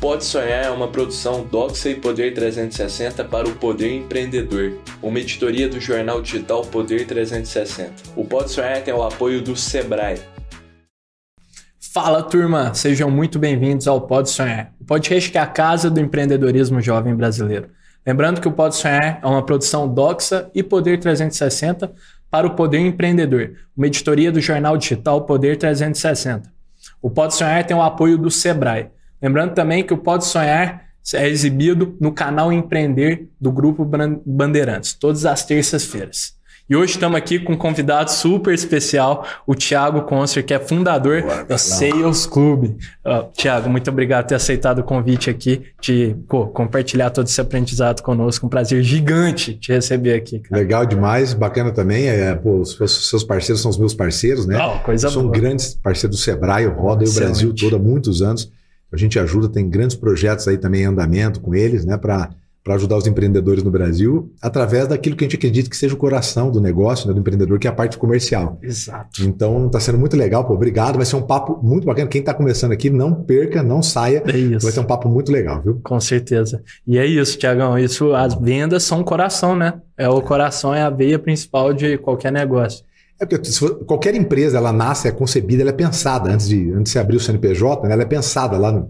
Pode Sonhar é uma produção Doxa e Poder 360 para o Poder Empreendedor, uma editoria do jornal digital Poder 360. O Pode Sonhar tem o apoio do Sebrae. Fala turma, sejam muito bem-vindos ao Pode Sonhar, o podcast que é a casa do empreendedorismo jovem brasileiro. Lembrando que o Pode Sonhar é uma produção Doxa e Poder 360 para o Poder Empreendedor, uma editoria do jornal digital Poder 360. O Pode Sonhar tem o apoio do Sebrae. Lembrando também que o Pode Sonhar é exibido no canal Empreender do Grupo Bandeirantes, todas as terças-feiras. E hoje estamos aqui com um convidado super especial, o Thiago Concer, que é fundador Boa, da Sales Club. Uh, Thiago, muito obrigado por ter aceitado o convite aqui, de pô, compartilhar todo esse aprendizado conosco. Um prazer gigante te receber aqui. Cara. Legal demais, bacana também. É, pô, os seus parceiros são os meus parceiros, né? Oh, coisa são boa. grandes parceiros do Sebrae, eu rodo o Brasil todo há muitos anos. A gente ajuda, tem grandes projetos aí também em andamento com eles, né, para ajudar os empreendedores no Brasil, através daquilo que a gente acredita que seja o coração do negócio, né, do empreendedor, que é a parte comercial. Exato. Então está sendo muito legal, pô, obrigado. Vai ser um papo muito bacana. Quem está começando aqui, não perca, não saia. É isso. Vai ser um papo muito legal, viu? Com certeza. E é isso, Tiagão. Isso, as vendas são o coração, né? É o coração, é a veia principal de qualquer negócio. É porque qualquer empresa, ela nasce, é concebida, ela é pensada antes de, antes de se abrir o CNPJ, né? ela é pensada lá no,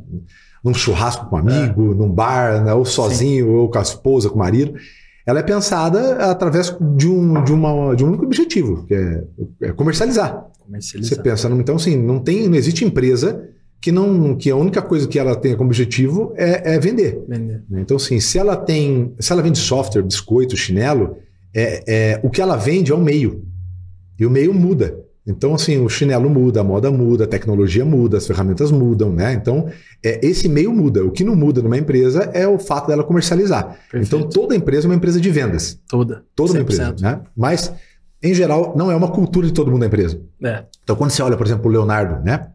num churrasco com um amigo, é. num bar, né? ou sozinho, Sim. ou com a esposa, com o marido. Ela é pensada através de um, de uma, de um único objetivo, que é, é comercializar. comercializar. Você pensa, então assim, não tem, não existe empresa que não que a única coisa que ela tenha como objetivo é, é vender. vender. Então assim, se ela tem, se ela vende software, biscoito, chinelo, é, é o que ela vende é o meio. E o meio muda. Então, assim, o chinelo muda, a moda muda, a tecnologia muda, as ferramentas mudam, né? Então, é, esse meio muda. O que não muda numa empresa é o fato dela comercializar. Perfeito. Então, toda empresa é uma empresa de vendas. Toda. Toda uma empresa, né? Mas, em geral, não é uma cultura de todo mundo da empresa. É. Então, quando você olha, por exemplo, o Leonardo, né?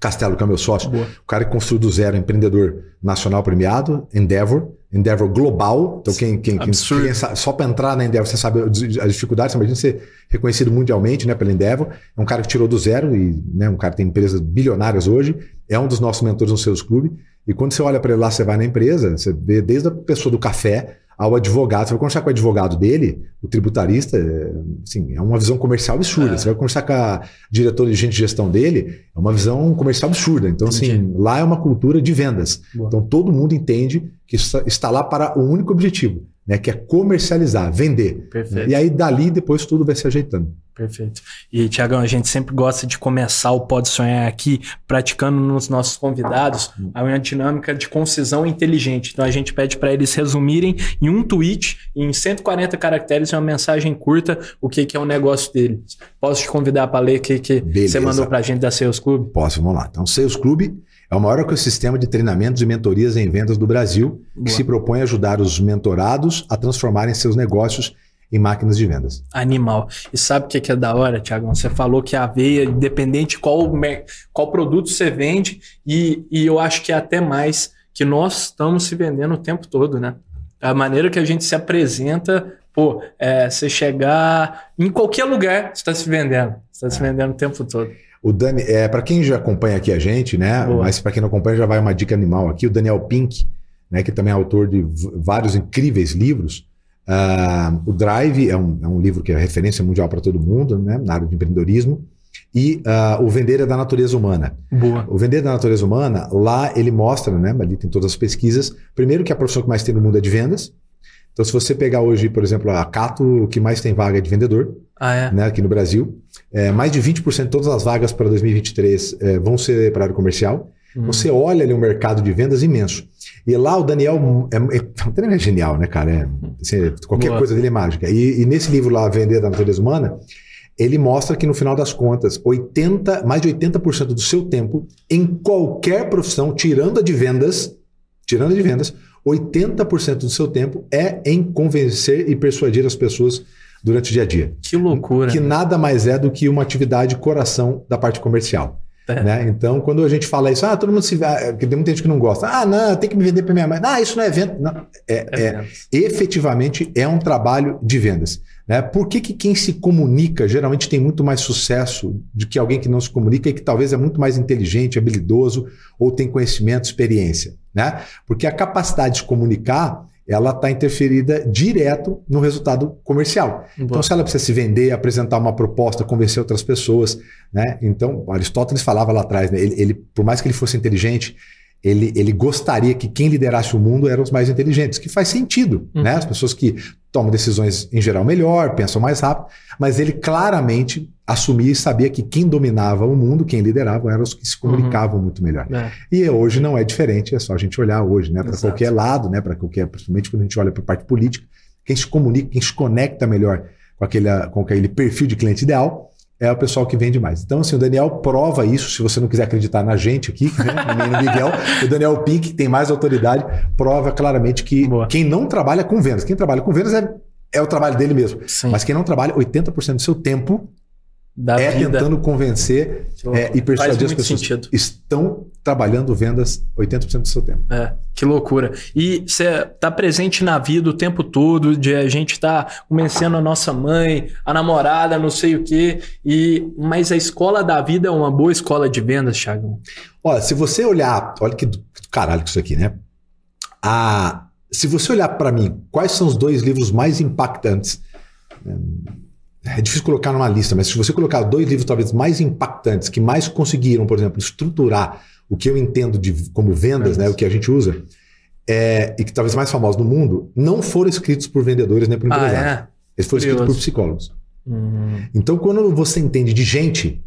Castelo, que é o meu sócio, Boa. o cara que construiu do zero, empreendedor nacional premiado, Endeavor, Endeavor global. Então, quem, quem, quem, quem só para entrar na Endeavor, você sabe as dificuldades, você imagina ser reconhecido mundialmente né, pela Endeavor. É um cara que tirou do zero e né, um cara que tem empresas bilionárias hoje, é um dos nossos mentores no Seus Clube. E quando você olha para ele lá, você vai na empresa, você vê desde a pessoa do café ao advogado. Você vai conversar com o advogado dele, o tributarista, é, assim, é uma visão comercial absurda. É. Você vai conversar com a diretora de gente de gestão dele, é uma visão comercial absurda. Então, assim, Entendi. assim, lá é uma cultura de vendas. Boa. Então, todo mundo entende que está lá para o único objetivo, né, que é comercializar, vender. Perfeito. E aí, dali, depois tudo vai se ajeitando. Perfeito. E, Tiagão, a gente sempre gosta de começar o Pode Sonhar aqui praticando nos nossos convidados uma dinâmica de concisão inteligente. Então, a gente pede para eles resumirem em um tweet, em 140 caracteres, uma mensagem curta, o que, que é o negócio deles. Posso te convidar para ler o que, que você mandou para a gente da Sales Club? Posso, vamos lá. Então, Sales Club é o maior ecossistema de treinamentos e mentorias em vendas do Brasil, Boa. que se propõe a ajudar os mentorados a transformarem seus negócios em máquinas de vendas. Animal. E sabe o que é da hora, Tiagão? Você falou que a veia, independente qual, qual produto você vende, e, e eu acho que é até mais que nós estamos se vendendo o tempo todo, né? A maneira que a gente se apresenta, pô, é, você chegar em qualquer lugar, você está se vendendo. Você está é. se vendendo o tempo todo. O Dani, é, para quem já acompanha aqui a gente, né? Boa. Mas para quem não acompanha, já vai uma dica animal aqui. O Daniel Pink, né, que também é autor de vários incríveis livros. Uh, o Drive é um, é um, livro que é referência mundial para todo mundo, né, na área de empreendedorismo. E uh, o Vender é da Natureza Humana. Boa. O Vender é da Natureza Humana, lá ele mostra, né, ali tem todas as pesquisas, primeiro que a profissão que mais tem no mundo é de vendas. Então, se você pegar hoje, por exemplo, a Cato, o que mais tem vaga é de vendedor, ah, é? né, aqui no Brasil. É, mais de 20% de todas as vagas para 2023 é, vão ser para a área comercial. Hum. Você olha ali um mercado de vendas imenso. E lá o Daniel é, é, o Daniel é genial, né, cara? É, assim, qualquer Boa. coisa dele é mágica. E, e, nesse livro lá, Vender da Natureza Humana, ele mostra que no final das contas, 80, mais de 80% do seu tempo, em qualquer profissão, tirando a de vendas, tirando a de vendas, 80% do seu tempo é em convencer e persuadir as pessoas durante o dia a dia. Que loucura. Que nada mais é do que uma atividade coração da parte comercial. É. Né? Então, quando a gente fala isso, ah, todo mundo se. Ah, porque tem muita gente que não gosta. Ah, não, tem que me vender para minha mãe. Ah, isso não é venda. Não, é, é, é efetivamente é um trabalho de vendas. Né? Por que, que quem se comunica geralmente tem muito mais sucesso do que alguém que não se comunica e que talvez é muito mais inteligente, habilidoso ou tem conhecimento, experiência? né? Porque a capacidade de comunicar ela está interferida direto no resultado comercial. Boa. Então, se ela precisa se vender, apresentar uma proposta, convencer outras pessoas, né? Então, Aristóteles falava lá atrás, né? ele, ele, por mais que ele fosse inteligente, ele, ele gostaria que quem liderasse o mundo eram os mais inteligentes, que faz sentido, uhum. né? As pessoas que tomam decisões em geral melhor, pensam mais rápido, mas ele claramente assumia e sabia que quem dominava o mundo, quem liderava, eram os que se uhum. comunicavam uhum. muito melhor. É. E hoje não é diferente, é só a gente olhar hoje, né? Para qualquer lado, né? Para qualquer, principalmente quando a gente olha para a parte política, quem se comunica, quem se conecta melhor com aquele, com aquele perfil de cliente ideal é o pessoal que vende mais. Então, assim, o Daniel prova isso, se você não quiser acreditar na gente aqui, né, no Miguel, o Daniel Pink, que tem mais autoridade, prova claramente que Boa. quem não trabalha com vendas, quem trabalha com vendas é, é o trabalho dele mesmo. Sim. Mas quem não trabalha, 80% do seu tempo da é vida. tentando convencer é, e persuadir as pessoas sentido. estão trabalhando vendas 80% do seu tempo. É, que loucura. E você está presente na vida o tempo todo, de a gente estar tá convencendo a nossa mãe, a namorada, não sei o quê. E, mas a escola da vida é uma boa escola de vendas, Thiago? Olha, se você olhar, olha que do caralho que isso aqui, né? A, se você olhar para mim, quais são os dois livros mais impactantes? É difícil colocar numa lista, mas se você colocar dois livros talvez mais impactantes, que mais conseguiram, por exemplo, estruturar o que eu entendo de como vendas, né, o que a gente usa, é, e que talvez mais famosos no mundo, não foram escritos por vendedores nem por empresários. Ah, é? Eles foram Curioso. escritos por psicólogos. Uhum. Então, quando você entende de gente,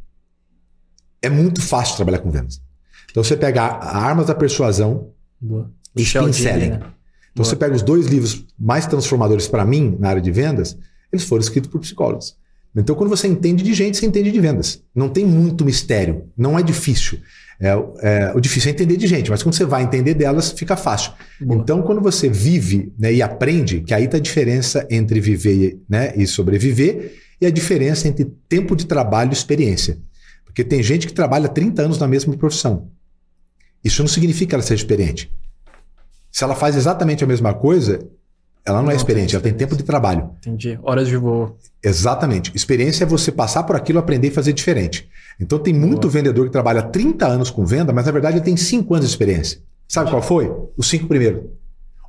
é muito fácil trabalhar com vendas. Então, você pega a Armas da Persuasão Boa. e Spin Selling. Né? Então, Boa. você pega os dois livros mais transformadores para mim na área de vendas, eles foram escritos por psicólogos. Então, quando você entende de gente, você entende de vendas. Não tem muito mistério, não é difícil. É, é, o difícil é entender de gente, mas quando você vai entender delas, fica fácil. Boa. Então, quando você vive né, e aprende, que aí está a diferença entre viver né, e sobreviver, e a diferença entre tempo de trabalho e experiência. Porque tem gente que trabalha 30 anos na mesma profissão. Isso não significa que ela seja experiente. Se ela faz exatamente a mesma coisa, ela não, é não é experiente, ela tem tempo de trabalho. Entendi. Horas de voo. Exatamente. Experiência é você passar por aquilo, aprender e fazer diferente. Então tem muito Boa. vendedor que trabalha 30 anos com venda, mas na verdade ele tem 5 anos de experiência. Sabe qual foi? Os 5 primeiros.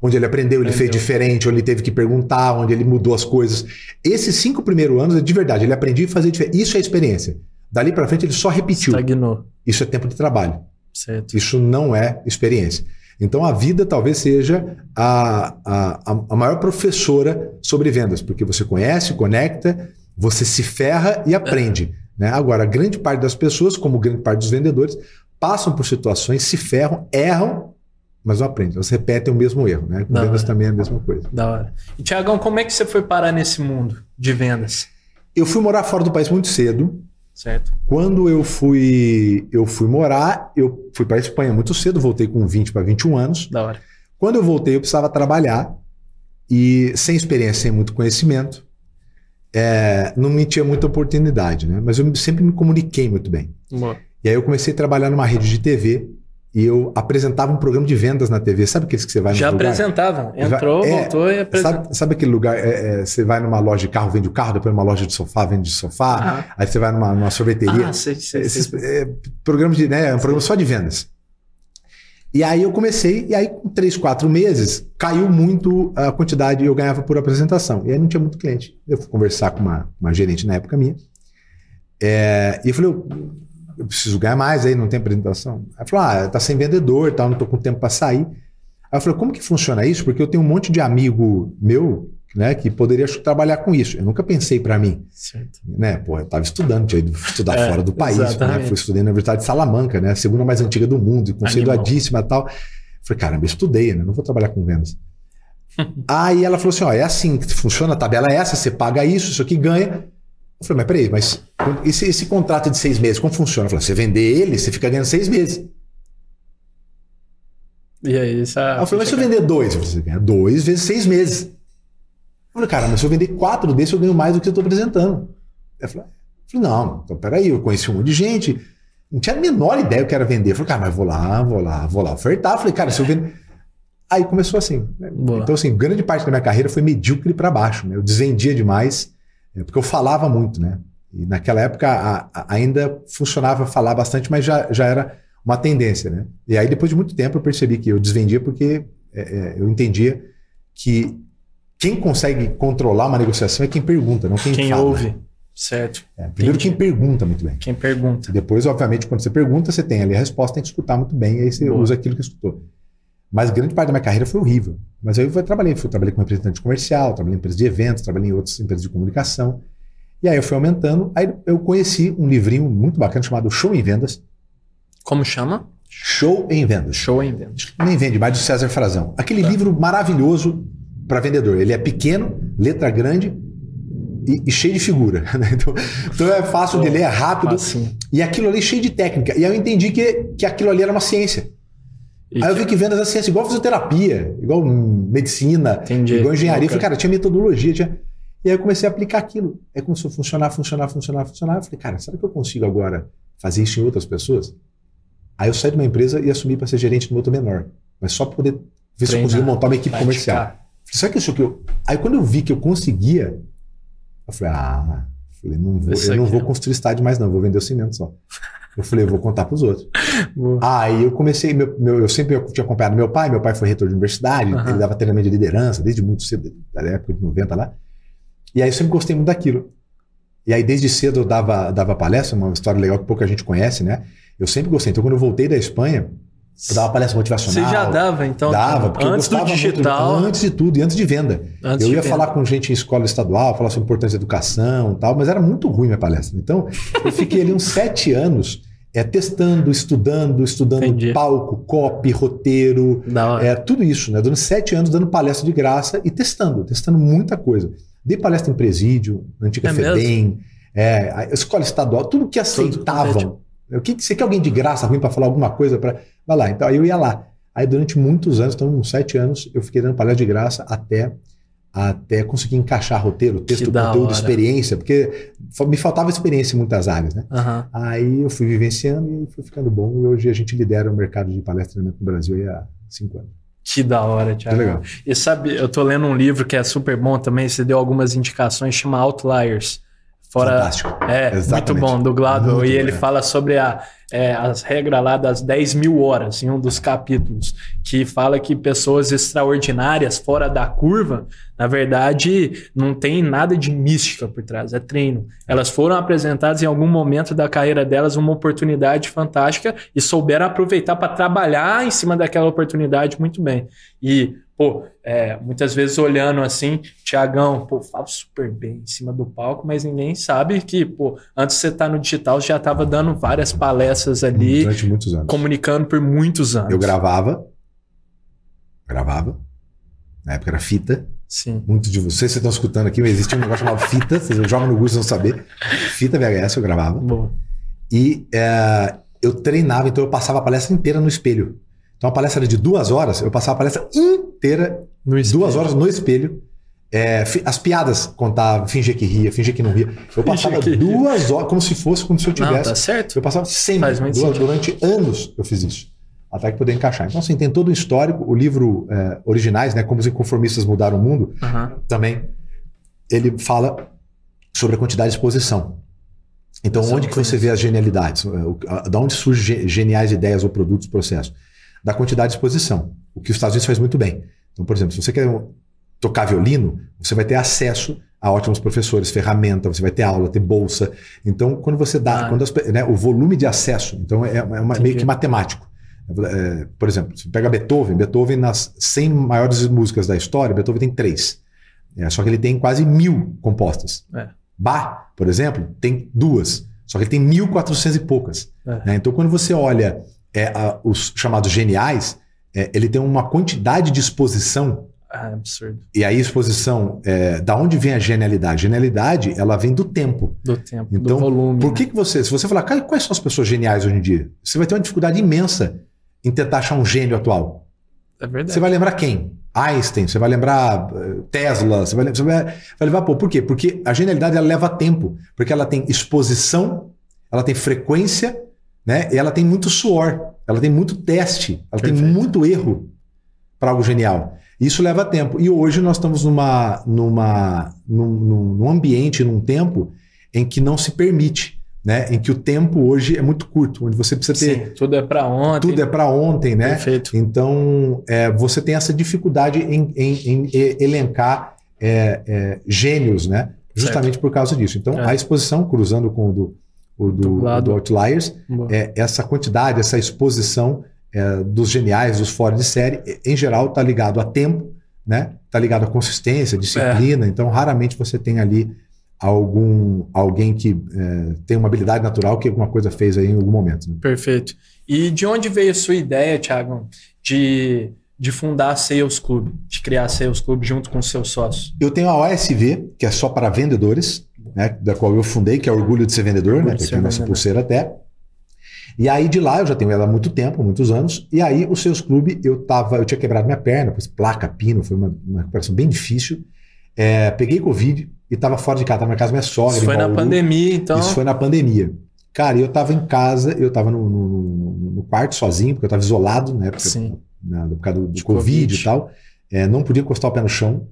Onde ele aprendeu, ele aprendeu. fez diferente, onde ele teve que perguntar, onde ele mudou as coisas. Esses cinco primeiros anos, é de verdade, ele aprendeu a fazer diferente. Isso é experiência. Dali para frente ele só repetiu. Estagnou. Isso é tempo de trabalho. Certo. Isso não é experiência. Então a vida talvez seja a, a, a maior professora sobre vendas, porque você conhece, conecta, você se ferra e aprende. Né? Agora, a grande parte das pessoas, como grande parte dos vendedores, passam por situações, se ferram, erram, mas não aprendem. Elas repetem o mesmo erro. Né? Com da vendas hora. também é a mesma coisa. Da hora. E, Tiagão, como é que você foi parar nesse mundo de vendas? Eu fui morar fora do país muito cedo. Certo. Quando eu fui, eu fui morar, eu fui para a Espanha muito cedo, voltei com 20 para 21 anos. Da hora. Quando eu voltei, eu precisava trabalhar e sem experiência, sem muito conhecimento, é, não me tinha muita oportunidade, né? Mas eu sempre me comuniquei muito bem. Boa. E aí eu comecei a trabalhar numa rede de TV e eu apresentava um programa de vendas na TV. Sabe aqueles que você vai no Já apresentava. Entrou, é, voltou e apresentou. Sabe, sabe aquele lugar? É, é, você vai numa loja de carro, vende o carro, depois numa loja de sofá, vende de sofá. Ah. Aí você vai numa, numa sorveteria. Ah, sei, sei, Esses, sei. É, programas de, né, é um programa só de vendas. E aí eu comecei, e aí com três, quatro meses, caiu muito a quantidade eu ganhava por apresentação. E aí não tinha muito cliente. Eu fui conversar com uma, uma gerente na época minha. É, e eu falei, eu preciso ganhar mais aí, não tem apresentação. Ela falou, ah, tá sem vendedor, tal, não tô com tempo para sair. Aí eu falei, como que funciona isso? Porque eu tenho um monte de amigo meu, né, que poderia trabalhar com isso. Eu nunca pensei para mim. Certo. Né, pô, eu tava estudando, tinha ido estudar é, fora do país, né? Fui estudei na Universidade de Salamanca, né, a segunda mais antiga do mundo, conceituadíssima e tal. falei, caramba, eu estudei, né? Não vou trabalhar com vendas. Aí ela falou assim: ó, é assim que funciona, a tabela é essa, você paga isso, isso aqui ganha. Eu falei, mas peraí, mas esse, esse contrato de seis meses, como funciona? Eu falei, você vender ele, você fica ganhando seis meses. E aí, essa. eu falei, mas se eu vender dois, você ganha dois vezes seis meses. Eu falei, cara, mas se eu vender quatro desses, eu ganho mais do que eu estou apresentando. Eu falei, não, então peraí, eu conheci um monte de gente, não tinha a menor ideia que era vender. Eu falei, cara, mas vou lá, vou lá, vou lá ofertar. Eu falei, cara, se eu vender. Aí começou assim. Né? Então, assim, grande parte da minha carreira foi medíocre para baixo. Né? Eu desvendia demais porque eu falava muito, né? E naquela época a, a, ainda funcionava falar bastante, mas já, já era uma tendência, né? E aí, depois de muito tempo, eu percebi que eu desvendia porque é, é, eu entendia que quem consegue controlar uma negociação é quem pergunta, não quem, quem fala. ouve. Certo. É, primeiro Entendi. quem pergunta muito bem. Quem pergunta. Depois, obviamente, quando você pergunta, você tem ali a resposta, tem que escutar muito bem, e aí você Boa. usa aquilo que escutou. Mas grande parte da minha carreira foi horrível. Mas aí eu fui- trabalhei, fui, trabalhei como representante comercial, trabalhei em empresas de eventos, trabalhei em outras empresas de comunicação. E aí eu fui aumentando. Aí eu conheci um livrinho muito bacana chamado Show em Vendas. Como chama? Show em Vendas. Show em venda. Nem vende mais do César Frazão. Aquele Tá. livro maravilhoso para vendedor. Ele é pequeno, letra grande e, e cheio de figura. né? Então, então é fácil de ler, é rápido. E aquilo ali cheio de técnica. E aí eu entendi que, que aquilo ali era uma ciência. E Aí eu vi que vendas é ciência, igual fisioterapia, igual medicina, Entendi. igual engenharia. Eu falei, cara, tinha metodologia, tinha. E aí eu comecei a aplicar aquilo. Aí começou a funcionar, funcionar, funcionar, funcionar. Eu falei, cara, será que eu consigo agora fazer isso em outras pessoas? Aí eu saí de uma empresa e assumi para ser gerente de uma outra menor. Mas só para poder ver se eu Treinar, conseguia montar uma equipe praticar. comercial. Falei, será que isso que eu. Aí quando eu vi que eu conseguia, eu falei, ah, falei, não vou, eu não vou ó. construir estádio mais, não, vou vender o cimento só. Eu falei, eu vou contar para os outros. Boa. Aí eu comecei, meu, meu- eu sempre tinha acompanhado meu pai, meu pai foi reitor de universidade, Aham. ele dava treinamento de liderança desde muito cedo, da época de 90 lá. E aí eu sempre gostei muito daquilo. E aí desde cedo eu dava, dava palestra, uma história legal que pouca gente conhece, né? Eu sempre gostei. Então quando eu voltei da Espanha, eu dava palestra Você motivacional. já dava, então? Dava, porque eu antes do gostava muito- digital. antes de tudo, e antes de venda. antes eu ia falar com gente em escola estadual, falar sobre a importância da educação e tal, mas era muito ruim minha palestra. Então, eu fiquei ali uns sete anos é, testando, estudando, estudando Entendi. palco, copy, roteiro, é, tudo isso, né? Durante sete anos dando palestra de graça e testando, testando muita coisa. Dei palestra em presídio, na antiga É FEBEM, é, escola estadual, tudo que aceitavam. O que, você quer alguém de graça ruim para falar alguma coisa? para Vai lá. Então aí eu ia lá. Aí durante muitos anos, então uns sete anos, eu fiquei dando palestra de graça até, até conseguir encaixar roteiro, texto, conteúdo, hora. experiência, porque me faltava experiência em muitas áreas, né? Aham. Aí eu fui vivenciando e foi ficando bom. E hoje a gente lidera o mercado de palestramento no Brasil há cinco anos. Que da hora, Que Thiago. legal. E sabe, eu tô lendo um livro que é super bom também, você deu algumas indicações, chama Outliers. Fora, Fantástico. É, Exatamente. muito bom, do Gladwell. Muito e ele fala sobre a, é, as regras lá das 10 mil horas, em um dos capítulos, que fala que pessoas extraordinárias, fora da curva, na verdade, não tem nada de mística por trás, é treino. Elas foram apresentadas em algum momento da carreira delas uma oportunidade fantástica e souberam aproveitar para trabalhar em cima daquela oportunidade muito bem. E, pô, é, muitas vezes olhando assim, Tiagão, pô, fala super bem em cima do palco, mas ninguém sabe que, pô, antes de você estar no digital, já estava dando várias palestras ali, Durante muitos anos. comunicando por muitos anos. Eu gravava. Gravava. Na época era fita. Sim. Muitos de vocês, vocês estão escutando aqui, mas existia um negócio chamado fita. Vocês jogam no Google, vocês vão saber. Fita VHS eu gravava. Boa. E é, eu treinava, então eu passava a palestra inteira no espelho. Então a palestra era de duas horas, eu passava a palestra inteira, Espelho. duas horas no espelho. É, as piadas contava, fingia que ria, fingia que não ria. Eu passava duas horas, como se fosse como se eu Não, tivesse. tá certo. Eu passava sempre, duas- durante anos eu fiz isso. Até que poder encaixar. Então, assim, tem todo um histórico. O livro é, Originais, né? Como os inconformistas mudaram o mundo, também ele fala sobre a quantidade de exposição. Então, eu onde não que você vê as genialidades? O- Da onde surgem ge- geniais ideias ou produtos, processos? Da quantidade de exposição. O que os Estados Unidos faz muito bem. Então, por exemplo, se você quer tocar violino, você vai ter acesso a ótimos professores, ferramenta, você vai ter aula, ter bolsa. Então, quando você dá, Ah. quando as né, o volume de acesso, então é, é uma- meio que matemático. É, por exemplo, você pega Beethoven, Beethoven nas 100 maiores músicas da história, Beethoven tem três. É, só que ele tem quase mil compostas. É. Bach, por exemplo, tem duas. Só que ele tem 1.400 e poucas. É. né? Então, quando você olha é, a- os chamados geniais, é, ele tem uma quantidade de exposição. Ah, absurdo. E aí, exposição, é, da onde vem a genialidade? Genialidade, ela vem do tempo. Do tempo, Então, do volume. Por né? que, que você, se você falar, "Cara, quais são as pessoas geniais hoje em dia? Você vai ter uma dificuldade imensa em tentar achar um gênio atual. É verdade. Você vai lembrar quem? Einstein, você vai lembrar eh, Tesla, você vai, você vai, vai levar, pô, por quê? Porque a genialidade ela leva tempo, porque ela tem exposição, ela tem frequência, né? E ela tem muito suor, ela tem muito teste, ela tem Perfeito. muito erro para algo genial. Isso leva tempo. E hoje nós estamos numa, numa, num, num- num ambiente, num tempo em que não se permite. né, em que o tempo hoje é muito curto, onde você precisa ter. Sim, tudo é para ontem. Tudo é para ontem, né? Perfeito. Então, é, você tem essa dificuldade em, em, em elencar é, é, gênios, né? Justamente certo. por causa disso. Então, é. a exposição, cruzando com o do, o do, do, do Outliers, é, essa quantidade, essa exposição é, dos geniais, dos fora de série, em geral, está ligado a tempo, né? Está ligado a consistência, disciplina. Então, raramente você tem ali algum alguém que é, tem uma habilidade natural que alguma coisa fez aí em algum momento. Né? Perfeito. E de onde veio a sua ideia, Thiago, de, de fundar a Sales Club, de criar a Sales Club junto com seus sócios? Eu tenho a OSV, que é só para vendedores, né, da qual eu fundei, que é Orgulho de Ser Vendedor, Orgulho né, que é a nossa pulseira até. E aí de lá, eu já tenho ela há muito tempo, muitos anos, e aí o Seus Clube, eu tava, eu tinha quebrado minha perna, pois placa, pino, foi uma, uma recuperação bem difícil. É, peguei Covid, e tava fora de casa, tava na casa da minha sogra. Isso foi na pandemia, então. Isso foi na pandemia. Cara, eu tava em casa, eu tava no, no, no quarto sozinho, porque eu tava isolado, né? Porque, Sim. Na, por causa do, do COVID, COVID, e tal. É, não podia encostar o pé no chão.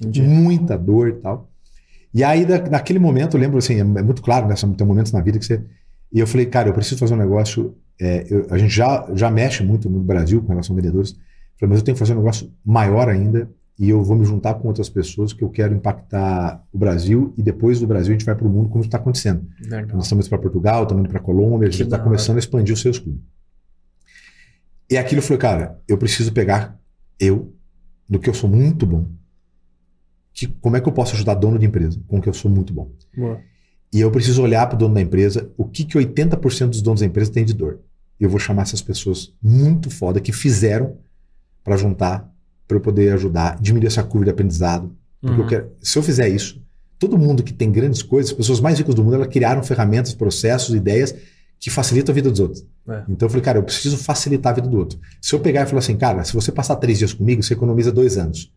Entendi. Muita dor e tal. E aí, da, naquele momento, eu lembro assim, é, é muito claro, né? Tem momentos na vida que você. E eu falei, cara, eu preciso fazer um negócio. É, eu, a gente já, já mexe muito no Brasil com relação a vendedores. Eu falei, mas eu tenho que fazer um negócio maior ainda e eu vou me juntar com outras pessoas que eu quero impactar o Brasil e depois do Brasil a gente vai para o mundo como está acontecendo. Legal. Nós estamos para Portugal, estamos indo para Colômbia, a gente está começando a expandir os seus clubes. E aquilo eu falei, cara, eu preciso pegar eu, do que eu sou muito bom, como é que eu posso ajudar dono de empresa com o que eu sou muito bom? Boa. E eu preciso olhar para o dono da empresa, o que, que 80% dos donos da empresa tem de dor. Eu vou chamar essas pessoas muito foda que fizeram para juntar para eu poder ajudar, diminuir essa curva de aprendizado. Porque uhum. eu quero, se eu fizer isso, todo mundo que tem grandes coisas, as pessoas mais ricas do mundo, elas criaram ferramentas, processos, ideias que facilitam a vida dos outros. É. Então eu falei, cara, eu preciso facilitar a vida do outro. Se eu pegar e falar assim, cara, se você passar três dias comigo, você economiza dois anos.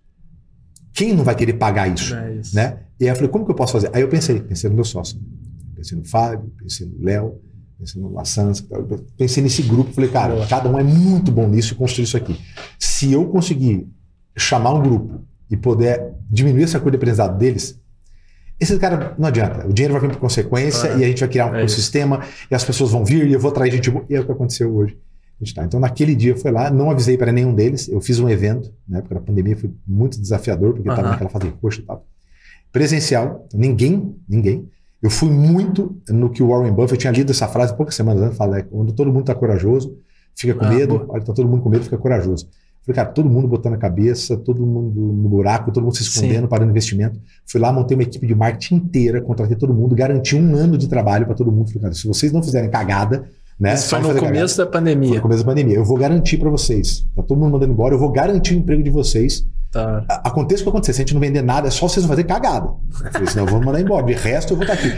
Quem não vai querer pagar isso? É isso. Né? E aí eu falei, como que eu posso fazer? Aí eu pensei, pensei no meu sócio. Pensei no Fábio, pensei no Léo, pensei no Lassans, pensei nesse grupo, falei, cara, Boa. cada um é muito bom nisso e construir isso aqui. Se eu conseguir chamar um grupo e puder diminuir essa curva de aprendizado deles, esse cara não adianta. O dinheiro vai vir por consequência e a gente vai criar um é ecossistema e as pessoas vão vir e eu vou atrair gente boa. E é o que aconteceu hoje. Tá. Então, naquele dia eu fui lá, não avisei para nenhum deles. Eu fiz um evento, na época da pandemia, foi muito desafiador, porque estava naquela fase de coxa e tal. Presencial, então ninguém, ninguém. Eu fui muito no que o Warren Buffett tinha lido essa frase poucas semanas antes, fala, é, quando todo mundo está corajoso, fica com ah, medo, boa. olha, está todo mundo com medo, fica corajoso. Falei, cara, todo mundo botando a cabeça, todo mundo no buraco, todo mundo se escondendo, Sim. parando investimento. Fui lá, montei uma equipe de marketing inteira, contratei todo mundo, garanti um ano de trabalho para todo mundo. Falei, cara, se vocês não fizerem cagada, né? Isso foi no começo cagada, da pandemia. Foi no começo da pandemia. Eu vou garantir para vocês. Tá todo mundo mandando embora, eu vou garantir o emprego de vocês Tá. Aconteça o que acontecer, se a gente não vender nada, é só vocês não fazer cagada. Falei, senão vamos mandar embora. De resto, eu vou estar aqui.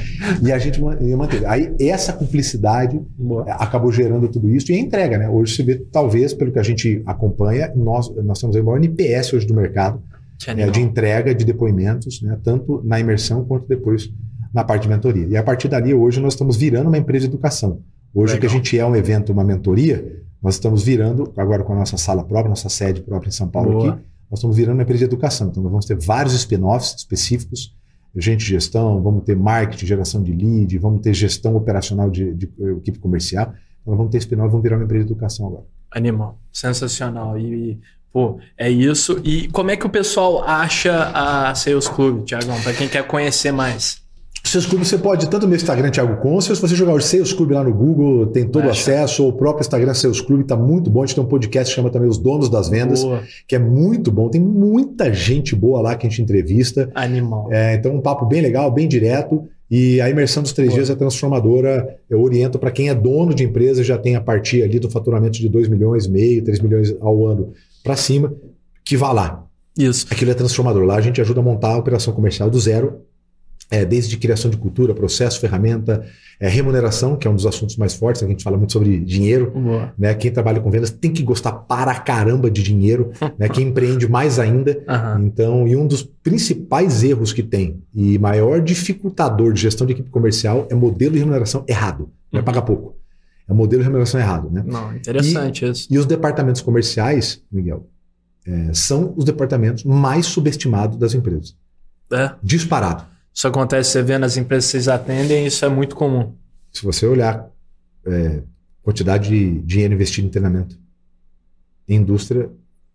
E a gente ia manter. Aí essa cumplicidade Boa. É, acabou gerando tudo isso e a entrega, né? Hoje você vê, talvez, pelo que a gente acompanha, nós, nós temos o maior NPS hoje do mercado é, de entrega de depoimentos, né? tanto na imersão quanto depois na parte de mentoria. E a partir dali, hoje, nós estamos virando uma empresa de educação. Hoje, Legal. o que a gente é um evento, uma mentoria, nós estamos virando, agora com a nossa sala própria, nossa sede própria em São Paulo Boa. aqui, nós estamos virando uma empresa de educação. Então, nós vamos ter vários spin-offs específicos, gente de gestão, vamos ter marketing, geração de lead, vamos ter gestão operacional de, de, de equipe comercial. Então, nós vamos ter spin-off, vamos virar uma empresa de educação agora. Animal, sensacional. E, pô, é isso. E como é que o pessoal acha a Sales Club, Tiagão, para quem quer conhecer mais? Seus clubes você pode, tanto no meu Instagram, Thiago Conce, se você jogar o Seus Clube lá no Google, tem todo o acesso, ou o próprio Instagram Seus Clube, está muito bom. A gente tem um podcast que chama também Os Donos das Vendas, boa. que é muito bom. Tem muita gente boa lá que a gente entrevista. Animal. É, então, um papo bem legal, bem direto. E a imersão dos três boa. dias é transformadora. Eu oriento para quem é dono de empresa, já tem a partir ali do faturamento de 2 milhões, meio, 3 milhões ao ano para cima, que vá lá. Isso. Aquilo é transformador. Lá a gente ajuda a montar a operação comercial do zero é, desde criação de cultura, processo, ferramenta, é, remuneração, que é um dos assuntos mais fortes, a gente fala muito sobre dinheiro. Né? Quem trabalha com vendas tem que gostar para caramba de dinheiro, né? quem empreende mais ainda. Uhum. Então, e um dos principais erros que tem e maior dificultador de gestão de equipe comercial é modelo de remuneração errado. Não é pagar pouco. É modelo de remuneração errado. Né? Não, interessante e, isso. E os departamentos comerciais, Miguel, é, são os departamentos mais subestimados das empresas. É. Disparado. Isso acontece, você vê nas empresas que vocês atendem, isso é muito comum. Se você olhar é, quantidade de dinheiro investido em treinamento em indústria,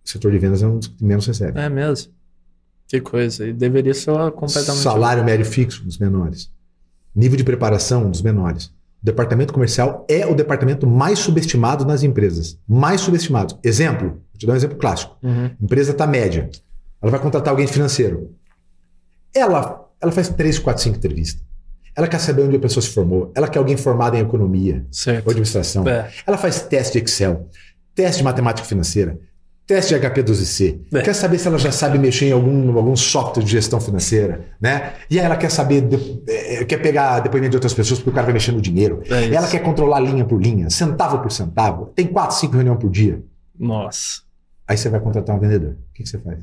o setor de vendas é um dos que menos recebe. É mesmo. Que coisa. E deveria ser completamente. Salário médio fixo, dos menores. Nível de preparação, dos menores. O departamento comercial é o departamento mais subestimado nas empresas. Mais subestimado. Exemplo, vou te dar um exemplo clássico. Uhum. empresa está média. Ela vai contratar alguém financeiro. Ela, ela faz 3, 4, 5 entrevistas. Ela quer saber onde a pessoa se formou. Ela quer alguém formado em economia Certo. ou administração. É. Ela faz teste de Excel, teste de matemática financeira, teste de HP12C. É. Quer saber se ela já sabe mexer em algum, algum software de gestão financeira, né? E aí ela quer saber, de- eh, quer pegar depoimento de outras pessoas porque o cara vai mexer no dinheiro. É ela quer controlar linha por linha, centavo por centavo. Tem 4, 5 reuniões por dia. Nossa. Aí você vai contratar um vendedor. O que, que você faz?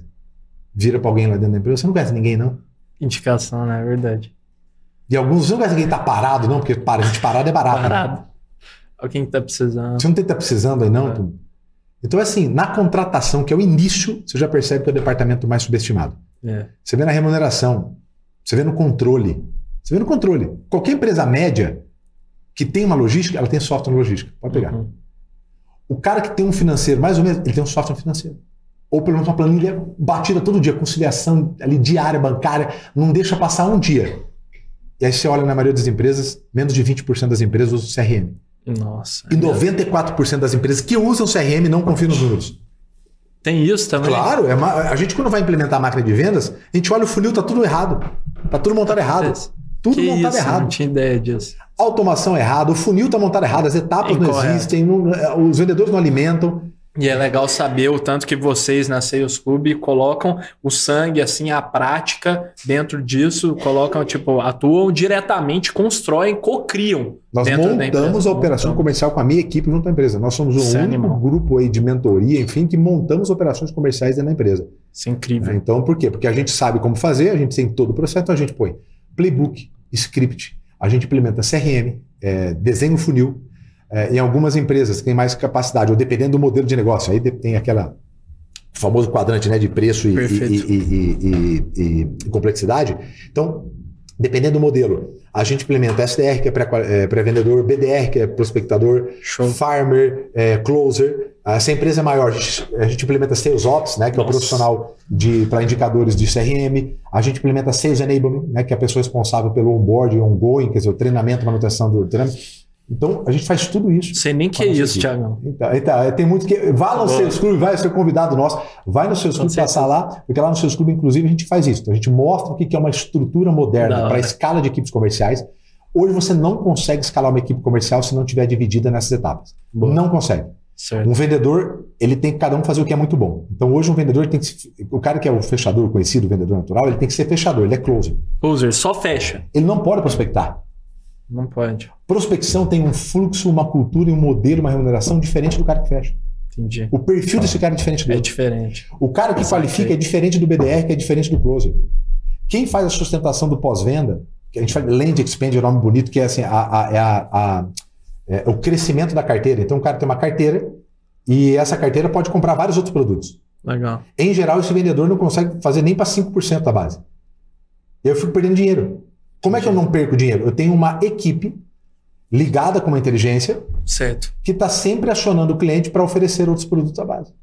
Vira pra alguém lá dentro da empresa. Você não conhece ninguém, não? Indicação, né? É verdade. E alguns não ninguém que tá parado, não, porque para, a gente parado é barato. né? Parado. Alguém que tá precisando. Você não tem que estar precisando aí, não? É. Tu- Então, assim, na contratação, que é o início, você já percebe que é o departamento mais subestimado. É. Você vê na remuneração, você vê no controle. Você vê no controle. Qualquer empresa média que tem uma logística, ela tem software logística. Pode pegar. Uhum. O cara que tem um financeiro, mais ou menos, ele tem um software financeiro. Ou pelo menos uma planilha batida todo dia, conciliação ali diária, bancária, não deixa passar um dia. E aí você olha na maioria das empresas, menos de 20% das empresas usam CRM. Nossa. E 94% das empresas que usam CRM não confiam nos números. Tem isso também? Claro, é ma- a gente quando vai implementar a máquina de vendas, a gente olha o funil, tá tudo errado. Tá tudo montado errado. Tudo que montado isso? Não errado. tinha ideia disso. Automação errada, o funil tá montado errado, as etapas não Incorreto. existem, não- é, os vendedores não alimentam. E é legal saber o tanto que vocês na Sales Club colocam o sangue, assim, a prática dentro disso, colocam, tipo, atuam diretamente, constroem, cocriam. Nós montamos a operação Montamos. comercial com a minha equipe junto à empresa. Nós somos o Isso é único animal. grupo aí de mentoria, enfim, que montamos operações comerciais dentro da empresa. Isso é incrível. Então, por quê? Porque a gente sabe como fazer, a gente tem todo o processo, então a gente põe playbook, script, a gente implementa CRM, é, desenho funil. É, em algumas empresas que têm mais capacidade, ou dependendo do modelo de negócio, aí tem aquela famoso quadrante né, de preço e, e- e- e- complexidade. Então, dependendo do modelo, a gente implementa SDR, que é é pré-vendedor, BDR, que é prospectador, Show. Farmer, é, Closer. Se a empresa é maior, a gente, a gente implementa Sales Ops, né, que é o Nossa. profissional para indicadores de CRM. A gente implementa Sales Enablement, né, que é a pessoa responsável pelo onboard, ongoing, quer dizer, o treinamento, manutenção do treinamento. Então, a gente faz tudo isso. Sei nem que é a isso. Thiagão. Então, então, tem muito que. Vá no Boa. Sales Club, vai ser convidado nosso. Vai no Sales Com Club passar lá, porque lá no Sales Club, inclusive, a gente faz isso. Então, a gente mostra o que é uma estrutura moderna para escala de equipes comerciais. Hoje você não consegue escalar uma equipe comercial se não tiver dividida nessas etapas. Boa. Não consegue. Certo. Um vendedor, ele tem que cada um fazer o que é muito bom. Então hoje um vendedor tem que se- o cara que é o fechador conhecido, o vendedor natural, ele tem que ser fechador, ele é closer. User, só fecha. Ele não pode prospectar. Não pode. Prospecção tem um fluxo, uma cultura e um modelo, uma remuneração diferente do cara que fecha. Entendi. O perfil desse cara é diferente É dele. diferente. O cara que qualifica é diferente do BDR, que é diferente do closer. Quem faz a sustentação do pós-venda, que a gente faz land expand, é um nome bonito, que é assim, a, a- é a- a- é o crescimento da carteira. Então o cara tem uma carteira e essa carteira pode comprar vários outros produtos. Legal. Em geral, esse vendedor não consegue fazer nem para 5% da base. Eu fico perdendo dinheiro. Como é que eu não perco dinheiro? Eu tenho uma equipe ligada com uma inteligência Certo. que está sempre acionando o cliente para oferecer outros produtos à base.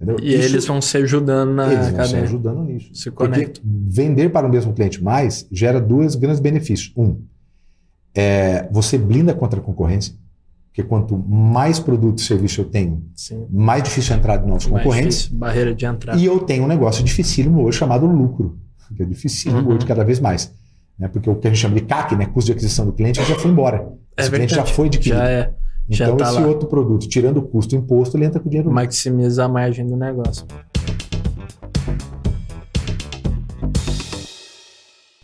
Entendeu? E Isso- eles vão se ajudando na eles vão se ajudando nisso. Se conectam. vender para o mesmo cliente mais gera dois grandes benefícios. Um, é, você blinda contra a concorrência, porque quanto mais produto e serviço eu tenho, Sim. mais difícil é entrar de novos Mais concorrentes. difícil, Barreira de entrada. E eu tenho um negócio dificílimo hoje chamado lucro, que é dificílimo Uhum. hoje cada vez mais. Né? Porque o que a gente chama de CAC, né? custo de aquisição do cliente, ele já foi embora. É Esse cliente já foi adquirido. Já é. já então, tá esse lá. outro produto, tirando o custo e imposto, ele entra com o dinheiro. Maximiza a margem do negócio.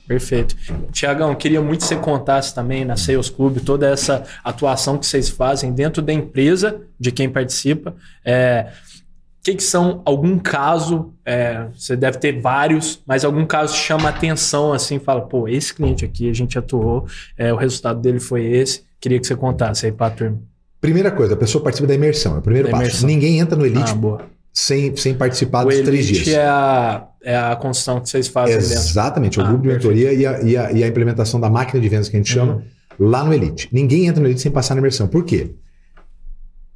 Perfeito. Tiagão, queria muito que você contasse também na Sales Club toda essa atuação que vocês fazem dentro da empresa de quem participa. É, o que, que são algum caso? é, você deve ter vários, mas algum caso chama atenção assim, fala, pô, esse cliente aqui a gente atuou, é, o resultado dele foi esse. Queria que você contasse aí para a turma. Primeira coisa, a pessoa participa da imersão, é o primeiro Da passo. imersão. Ninguém entra no Elite Ah, sem, sem participar O dos três Elite dias. é a, é a construção que vocês fazem dentro. Exatamente, é o Ah, grupo de mentoria e a, e, a, e a implementação da máquina de vendas que a gente chama lá no Elite. Ninguém entra no Elite sem passar na imersão. Por quê?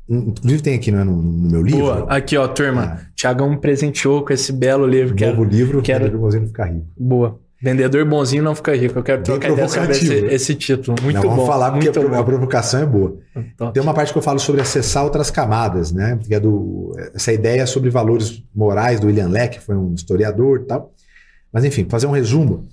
Inclusive tem aqui né, no, no meu livro, Boa. Aqui, ó, turma. Tiagão me presenteou com esse belo livro. um Que novo é... livro, quero- Vendedor Bonzinho ficar rico. Boa. Vendedor bonzinho não fica rico. Eu quero Bem trocar ideia sobre esse, né? esse título. Muito Não, bom. vamos falar porque muito a, a provocação é boa. Top. Tem uma parte que eu falo sobre acessar outras camadas, né? Que é do, essa ideia sobre valores morais do William Leck, que foi um historiador e tal. Mas enfim, fazer um resumo.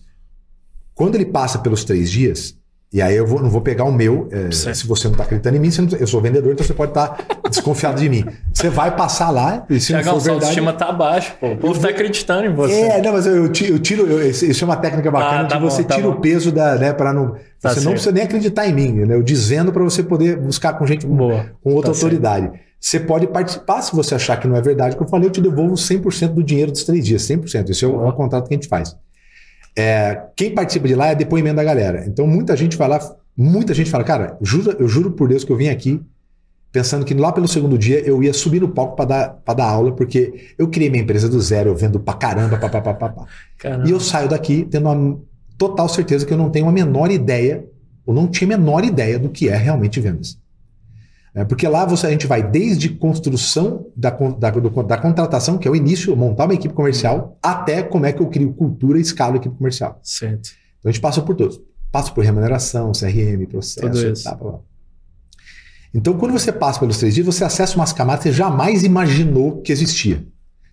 Quando ele passa pelos três dias, e aí eu vou- não vou pegar o meu, é, se você não está acreditando em mim, não- eu sou vendedor, então você pode estar desconfiado de mim. Você vai passar lá, e se não Tiagão, for verdade... autoestima tá baixo, pô. O povo tá acreditando em você. É, não, mas eu, eu ti- eu tiro, eu- isso é uma técnica bacana Ah, tá que bom, você tá tira bom. o peso da, né, para não, Tá você não precisa nem acreditar em mim, né? Eu dizendo para você poder buscar com gente com, Boa. com outra Tá certo. autoridade. Você pode participar se você achar que não é verdade, que eu falei, eu te devolvo 100% do dinheiro dos três dias, 100%. Esse é o, é o contrato que a gente faz. É, quem participa de lá é depoimento da galera. Então muita gente vai lá, muita gente fala, cara, juro, eu juro por Deus que eu vim aqui pensando que lá pelo segundo dia eu ia subir no palco para dar, pra dar aula, porque eu criei minha empresa do zero, eu vendo pra caramba, pá, pá, pá, pá, pá. Caramba. E eu saio daqui tendo uma total certeza que eu não tenho a menor ideia, ou não tinha a menor ideia do que é realmente vendas. É, porque lá você, a gente vai desde construção da, da, da contratação, que é o início, montar uma equipe comercial, até como é que eu crio cultura e escalo a equipe comercial. Certo. Então a gente passa por todos. Passa por remuneração, CRM, processo, Tudo isso. tá, blá, blá. Então, quando você passa pelos três dias, você acessa umas camadas que você jamais imaginou que existia.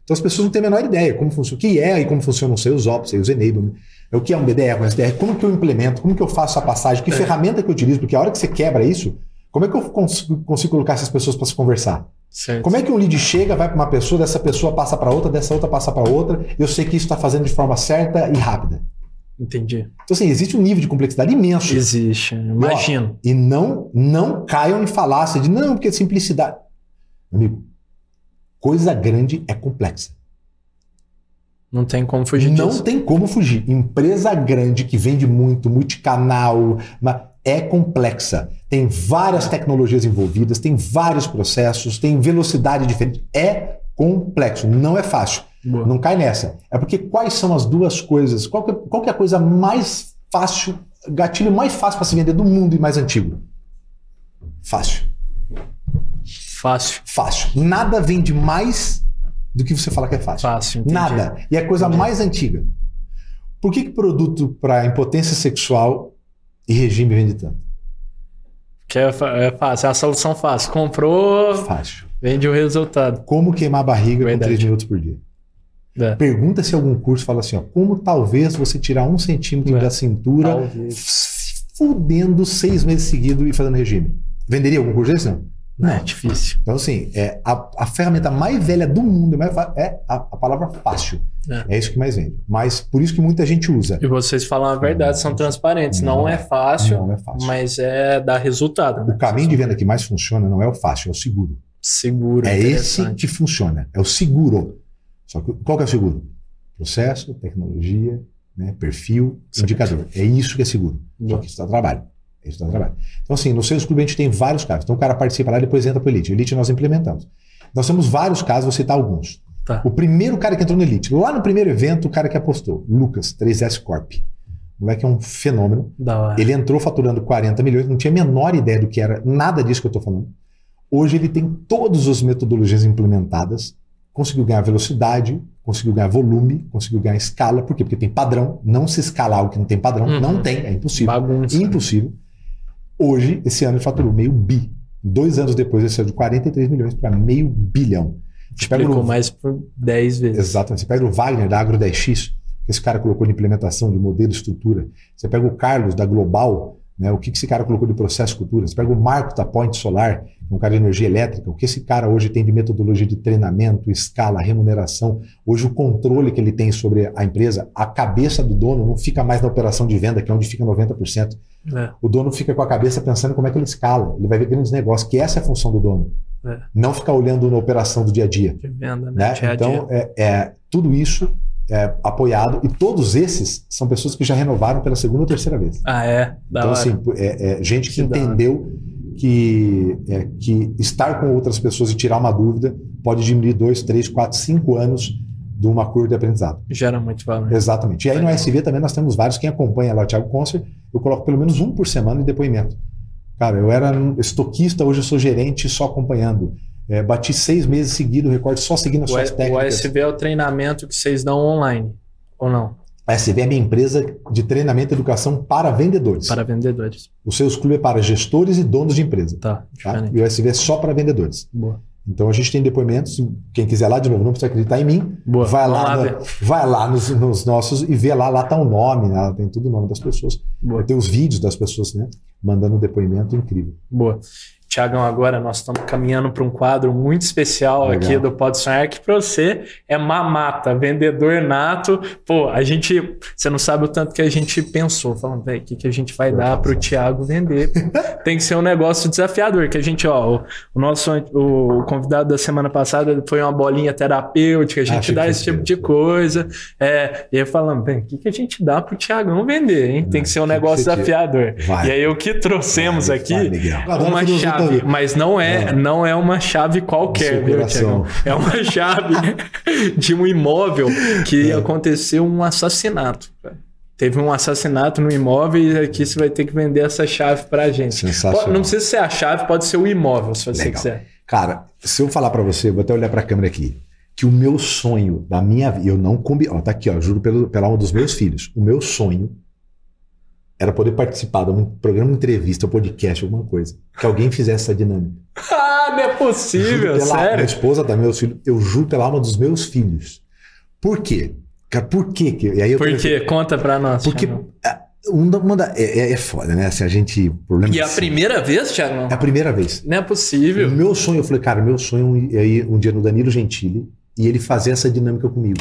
Então as pessoas não têm a menor ideia como funciona, o que é e como funcionam os seus ops, os enablement, é o que é um BDR, um SDR, como que eu implemento, como que eu faço a passagem, que ferramenta que eu utilizo, porque a hora que você quebra isso, como é que eu consigo, consigo colocar essas pessoas para se conversar? Certo. Como é que um lead chega, vai para uma pessoa, dessa pessoa passa para outra, dessa outra passa para outra, eu sei que isso está fazendo de forma certa e rápida. Entendi. Então, assim, existe um nível de complexidade imenso. Existe. Imagino. E não, não caiam em falácia de não, porque é simplicidade. Amigo, coisa grande é complexa. Não tem como fugir não disso. tem como fugir. Empresa grande que vende muito, multicanal, é complexa. Tem várias tecnologias envolvidas, tem vários processos, tem velocidade diferente. É complexo, não é fácil. Boa. Não cai nessa. É porque quais são as duas coisas? Qual que, é- qual que é a coisa mais fácil, gatilho mais fácil para se vender do mundo e mais antigo? Fácil. Fácil. Fácil. Nada vende mais do que você fala que é fácil. Fácil. entendi. Nada. E é a coisa mais antiga. Por que, que produto para impotência sexual e regime vende tanto? Que é, é fácil. É a solução fácil. Comprou, Fácil. vende o resultado. Como queimar a barriga Verdade. com 3 minutos por dia? É. Pergunta se algum curso fala assim, ó, como talvez você tirar um centímetro É. da cintura Talvez. fudendo seis meses seguidos e fazendo regime. Venderia algum curso desse? Não. Não, é difícil. Então, assim, é, a, a ferramenta mais velha do mundo fa- é a, a palavra fácil. É. É. isso que mais vende. Mas por isso que muita gente usa. E vocês falam a verdade, são transparentes. Não, Não é fácil, Não é fácil. mas é dar resultado. Né? O caminho de venda que mais funciona não é o fácil, é o seguro. Seguro. É esse que funciona. É o seguro. Só que qual que é o seguro? Processo, tecnologia, né, perfil, Certo. indicador. É isso que é seguro. Só que isso dá trabalho. Trabalho. Então, assim, no Sales Club a gente tem vários casos. Então, o cara participa lá e depois entra para o Elite. Elite nós implementamos. Nós temos vários casos, vou citar alguns. Tá. O primeiro cara que entrou no Elite, lá no primeiro evento, o cara que apostou, Lucas, 3S Corp. O moleque é um fenômeno. Ele entrou faturando 40 milhões, não tinha a menor ideia do que era, nada disso que eu estou falando. Hoje ele tem todas as metodologias implementadas, conseguiu ganhar velocidade, conseguiu ganhar volume, conseguiu ganhar escala. Por quê? Porque tem padrão. Não se escala algo que não tem padrão. Uhum. Não tem, é impossível. Bagunça. Impossível. Hoje, esse ano, ele faturou meio bi. Dois anos depois, ele saiu de 43 milhões para meio bilhão. Você pega Explicou o- mais por 10 vezes. Exatamente. Você pega o Wagner da Agro 10X, que esse cara colocou de implementação de modelo e estrutura. Você pega o Carlos da Global, né, o que que esse cara colocou de processo e cultura. Você pega o Marco da Point Solar, é um cara de energia elétrica, o que esse cara hoje tem de metodologia de treinamento, escala, remuneração. Hoje o controle que ele tem sobre a empresa, a cabeça do dono não fica mais na operação de venda, que é onde fica 90%. É. O dono fica com a cabeça pensando como é que ele escala. Ele vai ver grandes negócios, que essa é a função do dono. É. Não ficar olhando na operação do dia a dia De venda, né? né? Dia a dia. Então, é, é, tudo isso é apoiado e todos esses são pessoas que já renovaram pela segunda ou terceira vez. Ah, é? Da então, hora. assim, é, é gente que Que entendeu que, é, que estar com outras pessoas e tirar uma dúvida pode diminuir dois, três, quatro, cinco anos de uma curva de aprendizado. Gera muito valor. Exatamente. E aí no SV também nós temos vários. Quem acompanha lá o Thiago Concert, eu coloco pelo menos um por semana de depoimento. Cara, eu era estoquista, hoje eu sou gerente só acompanhando. É, bati seis meses seguidos, recorde só seguindo as suas técnicas. O ASV é o treinamento que vocês dão online, ou não? A SV é minha empresa de treinamento e educação para vendedores. Para vendedores. O seus clube é para gestores e donos de empresa. Tá, tá? E o SV é só para vendedores. Boa. Então a gente tem depoimentos. Quem quiser lá, de novo, não precisa acreditar em mim. Boa. Vai lá, lá vai lá nos, nos, nossos e vê lá, lá tá o nome, né? tem tudo o nome das pessoas. Boa. Tem os vídeos das pessoas, né? Mandando um depoimento incrível. Boa. Tiagão, agora nós estamos caminhando para um quadro muito especial Legal. aqui do Pode Sonhar, que para você é mamata, vendedor nato. Pô, a gente, você não sabe o tanto que a gente pensou, falando, velho, o que, que a gente vai dar para o Tiago vender? Tem que ser um negócio desafiador, que a gente, ó, o, o nosso o convidado da semana passada foi uma bolinha terapêutica, a gente Acho dá esse tipo de coisa. É, e aí falando, bem, o que, que a gente dá para o Tiagão vender, hein? Tem que ser um negócio desafiador. E aí o que trouxemos vai, aqui, vai, uma chave chave, mas não é, é, não é uma chave qualquer, viu? É uma chave de um imóvel que é. aconteceu um assassinato. Teve um assassinato no imóvel e aqui você vai ter que vender essa chave pra gente. Pode, não precisa ser a chave, pode ser o imóvel, se você Legal. quiser. Cara, se eu falar para você, vou até olhar para a câmera aqui, que o meu sonho da minha vida, eu não combino, ó, tá aqui, ó, juro pelo, pela alma dos meus filhos, o meu sonho era poder participar de um programa, entrevista, podcast, alguma coisa. Que alguém fizesse essa dinâmica. ah, não é possível, pela, sério? Minha esposa também, meus filhos, eu juro pela alma dos meus filhos. Por quê? Cara, por quê? E aí eu por quê? Conta pra nós. Porque é, uma, da, é, é, foda, né? Se a gente. Problema e é a primeira vez, Thiago? É a primeira vez. Não é possível. O meu sonho, eu falei, cara, meu sonho é ir um dia no Danilo Gentili e ele fazer essa dinâmica comigo.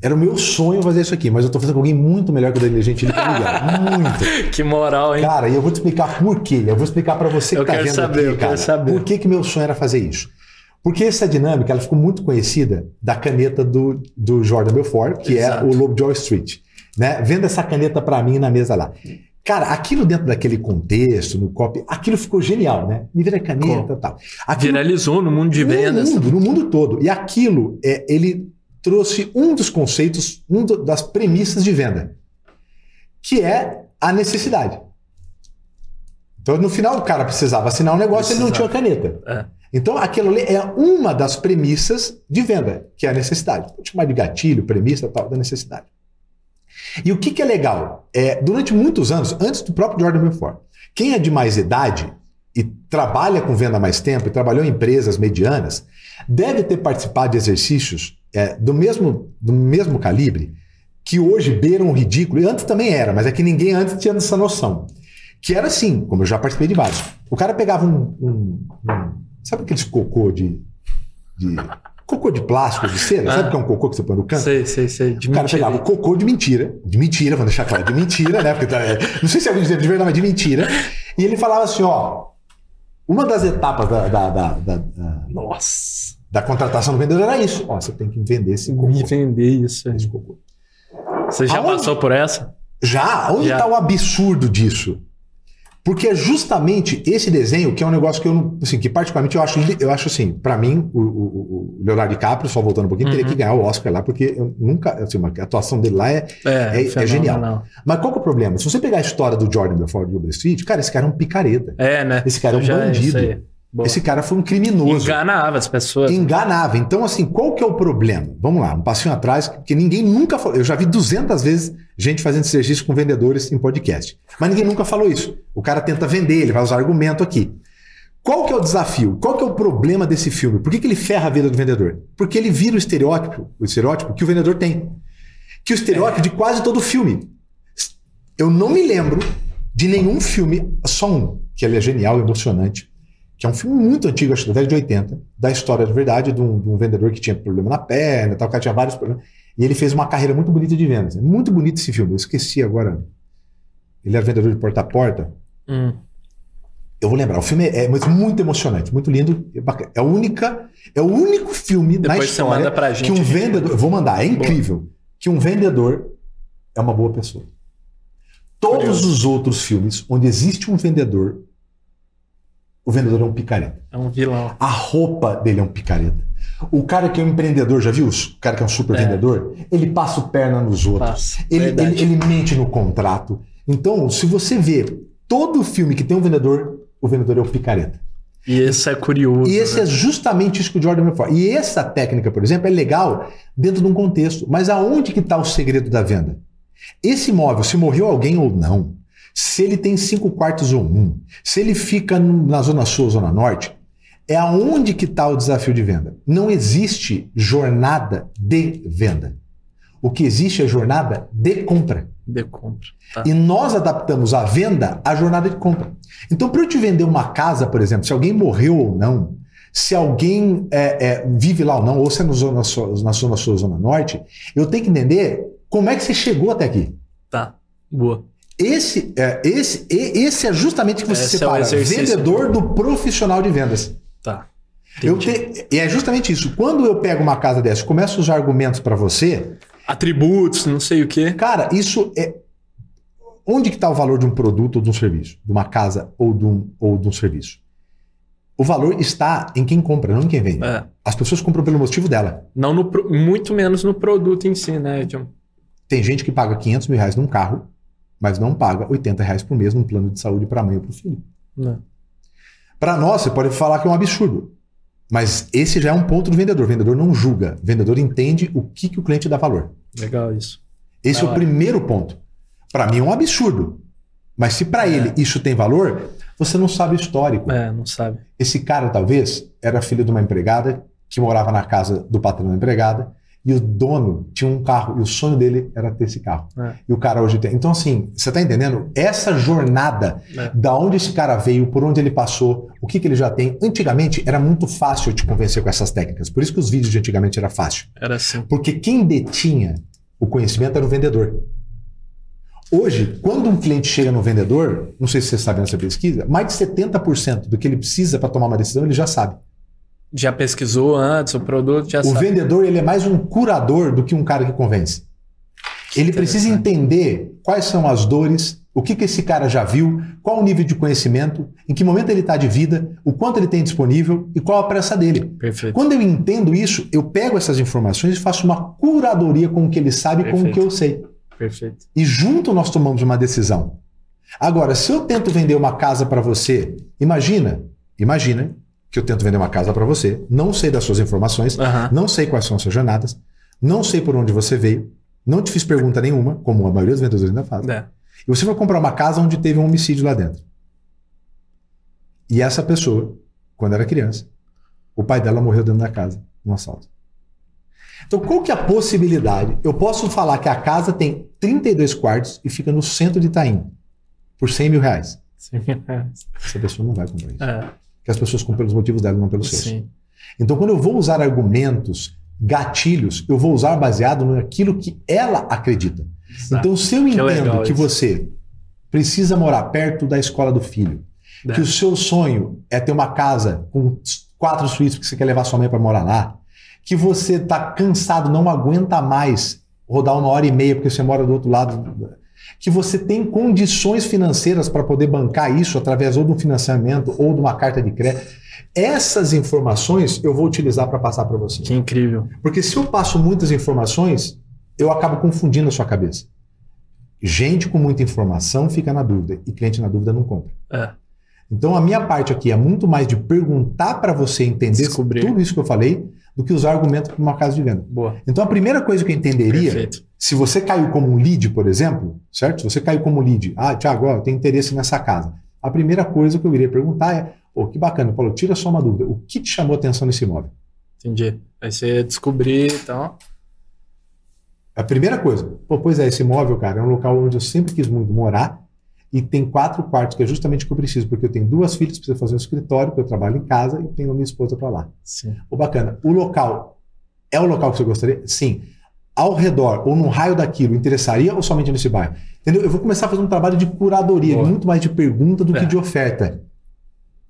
Era o meu sonho fazer isso aqui, mas eu tô fazendo com alguém muito melhor que o Danilo Gentili pra ligar. Muito. que moral, hein? Cara, e eu vou te explicar por quê. Eu vou explicar para você que eu tá vendo saber, aqui, eu cara. Quero saber. Por que, que meu sonho era fazer isso? Porque essa dinâmica ela ficou muito conhecida da caneta do, do Jordan Belfort, que Exato. é o Lovejoy Street. Né? Vendo essa caneta para mim na mesa lá. Cara, aquilo dentro daquele contexto, no copy, aquilo ficou genial, né? Me vira caneta e tal. Aquilo, Viralizou no mundo de vendas. No mundo, no mundo todo. E aquilo, é, ele trouxe um dos conceitos, um do, das premissas de venda, que é a necessidade. Então, no final, o cara precisava assinar um negócio e ele não tinha caneta. É. Então, aquilo ali é uma das premissas de venda, que é a necessidade. Pode chamar de gatilho, premissa, tal, da necessidade. E o que, que é legal? É, durante muitos anos, antes do próprio Jordan Belfort, quem é de mais idade e trabalha com venda há mais tempo e trabalhou em empresas medianas, deve ter participado de exercícios é, do, mesmo, do mesmo calibre, que hoje beiram o ridículo, e antes também era, mas é que ninguém antes tinha essa noção. Que era assim, como eu já participei de vários. O cara pegava um. um, um sabe aqueles cocô de, de. Cocô de plástico, de cera? Ah, sabe o que é um cocô que você põe no canto? Sei, sei, sei. De o cara mentira. pegava o cocô de mentira, de mentira, vou deixar claro, de mentira, né? Porque, tá, é, não sei se alguém de verdade, mas de mentira. E ele falava assim: ó, uma das etapas da, da, da, da Nossa! Da contratação do vendedor era isso. Ó, você tem que vender esse cocô. Me vender isso. Esse cocô. Você já Aonde... passou por essa? Já? Onde está o absurdo disso? Porque é justamente esse desenho que é um negócio que eu assim, que particularmente eu acho, eu acho assim, para mim, o, o, o, Leonardo DiCaprio, só voltando um pouquinho, uhum. teria que ganhar o Oscar lá, porque eu nunca, assim, a atuação dele lá é, é, é, é genial. Mas qual que é o problema? Se você pegar a história do Jordan Belfort de Wall Street, cara, esse cara é um picareta. É, né? Esse cara é um bandido. Boa. Esse cara foi um criminoso. Enganava as pessoas. Enganava. Então, assim, qual que é o problema? Vamos lá, um passinho atrás, que ninguém nunca falou. Eu já vi 200 vezes gente fazendo esse exercício com vendedores em podcast. Mas ninguém nunca falou isso. O cara tenta vender, ele vai usar argumento aqui. Qual que é o desafio? Qual que é o problema desse filme? Por que, que ele ferra a vida do vendedor? Porque ele vira o estereótipo, o estereótipo que o vendedor tem. Que o estereótipo é. de quase todo filme. Eu não me lembro de nenhum filme, só um, que ele é genial, emocionante, que é um filme muito antigo, acho que da década de 80, da história de verdade de um, de um, vendedor que tinha problema na perna, tal, o cara tinha vários problemas. E ele fez uma carreira muito bonita de vendas. É muito bonito esse filme. Eu esqueci agora. Ele era vendedor de porta a porta. Hum. Eu vou lembrar. O filme é, é muito emocionante, muito lindo. É, é a única, é o único filme Depois na história pra gente, que um vendedor. Eu vou mandar. É incrível boa. que um vendedor é uma boa pessoa. Todos Curioso. os outros filmes onde existe um vendedor o vendedor é um picareta. É um vilão. A roupa dele é um picareta. O cara que é um empreendedor, já viu? O cara que é um super É. vendedor, ele passa o perna nos outros. Passa, Ele, ele, ele mente no contrato. Então, se você vê todo filme que tem um vendedor, o vendedor é o picareta. E esse é curioso. E esse né? é justamente isso que o Jordan me fala. E essa técnica, por exemplo, é legal dentro de um contexto. Mas aonde que está o segredo da venda? Esse imóvel, se morreu alguém ou não, se ele tem cinco quartos ou um, se ele fica na zona sul ou zona norte, é aonde que está o desafio de venda. Não existe jornada de venda. O que existe é jornada de compra. De compra. Tá. E nós adaptamos a venda à jornada de compra. Então, para eu te vender uma casa, por exemplo, se alguém morreu ou não, se alguém é, é, vive lá ou não, ou se é no zona na zona sul ou zona norte, eu tenho que entender como é que você chegou até aqui. Tá. Boa. Esse é, esse, e- esse é justamente que você Esse é separa exercício. vendedor do profissional de vendas. Tá. Eu te- e é justamente isso. Quando eu pego uma casa dessa e começo usar argumentos para você, Atributos, não sei o quê. Cara, isso é. Onde que está o valor de um produto ou de um serviço? De uma casa ou de um, ou de um serviço? O valor está em quem compra, não em quem vende. É. As pessoas compram pelo motivo dela. Não no, muito menos no produto em si, né, John? Tem gente que paga 500 mil reais num carro, mas não paga 80 reais por mês num plano de saúde para a mãe ou para o filho. Não. Para nós, você pode falar que é um absurdo. Mas esse já é um ponto do vendedor. O vendedor não julga. O vendedor entende o que, que o cliente dá valor. Legal isso. Esse Da é o primeiro ponto. Para mim é um absurdo. Mas se para É. ele isso tem valor, você não sabe o histórico. É, não sabe. Esse cara, talvez, era filho de uma empregada que morava na casa do patrão da empregada e o dono tinha um carro e o sonho dele era ter esse carro. É. E o cara hoje tem. Então, assim, você tá entendendo? Essa jornada, É. da onde esse cara veio, por onde ele passou, o que, que ele já tem. Antigamente era muito fácil te convencer com essas técnicas. Por isso que os vídeos de antigamente era fácil. Era assim. Porque quem detinha o conhecimento era o vendedor. Hoje, quando um cliente chega no vendedor, não sei se você sabe nessa pesquisa, mais de 70% do que ele precisa para tomar uma decisão, ele já sabe. Já pesquisou antes o produto, já O sabe. vendedor ele é mais um curador do que um cara que convence. Ele precisa entender quais são as dores, o que, que esse cara já viu, qual o nível de conhecimento, em que momento ele está de vida, o quanto ele tem disponível e qual a pressa dele. Perfeito. Quando eu entendo isso, eu pego essas informações e faço uma curadoria com o que ele sabe e com o que eu sei. Perfeito. E junto nós tomamos uma decisão. Agora, se eu tento vender uma casa para você, imagina, imagina que eu tento vender uma casa para você, não sei das suas informações, Aham. não sei quais são as suas jornadas, não sei por onde você veio, não te fiz pergunta nenhuma, como a maioria dos vendedores ainda faz. É. E você vai comprar uma casa onde teve um homicídio lá dentro. E essa pessoa, quando era criança, o pai dela morreu dentro da casa, num assalto. Então, qual que é a possibilidade? Eu posso falar que a casa tem 32 quartos e fica no centro de Itaim, por 100 mil reais. Sim. Essa pessoa não vai comprar isso. É. Porque as pessoas compram pelos motivos dela, não pelos seus. Sim. Então, quando eu vou usar argumentos, gatilhos, eu vou usar baseado naquilo que ela acredita. Exato. Então, se eu Que entendo que isso. você precisa morar perto da escola do filho, É. que o seu sonho é ter uma casa com quatro suítes porque você quer levar sua mãe para morar lá, que você está cansado, não aguenta mais rodar uma hora e meia porque você mora do outro lado, que você tem condições financeiras para poder bancar isso através ou de um financiamento ou de uma carta de crédito. Essas informações eu vou utilizar para passar para você. Que incrível. Porque se eu passo muitas informações, eu acabo confundindo a sua cabeça. Gente com muita informação fica na dúvida e cliente na dúvida não compra. É. Então a minha parte aqui é muito mais de perguntar para você entender Descobrir. tudo isso que eu falei do que usar argumento para uma casa de venda. Boa. Então a primeira coisa que eu entenderia, Perfeito. Se você caiu como um lead, por exemplo, certo? Se você caiu como lead, ah, Thiago, ó, eu tenho interesse nessa casa. A primeira coisa que eu iria perguntar é, pô, que bacana, Paulo, tira só uma dúvida. O que te chamou a atenção nesse imóvel? Entendi. Aí você descobrir, então. A primeira coisa, pô, pois é, esse imóvel, cara, é um local onde eu sempre quis muito morar e tem quatro quartos, que é justamente o que eu preciso, porque eu tenho duas filhas, preciso fazer um escritório, que eu trabalho em casa e tenho a minha esposa para lá. Sim. Ô, bacana, o local é o local que você gostaria? Sim. Ao redor ou no raio daquilo, interessaria ou somente nesse bairro? Entendeu? Eu vou começar a fazer um trabalho de curadoria, Boa. muito mais de pergunta do É. que de oferta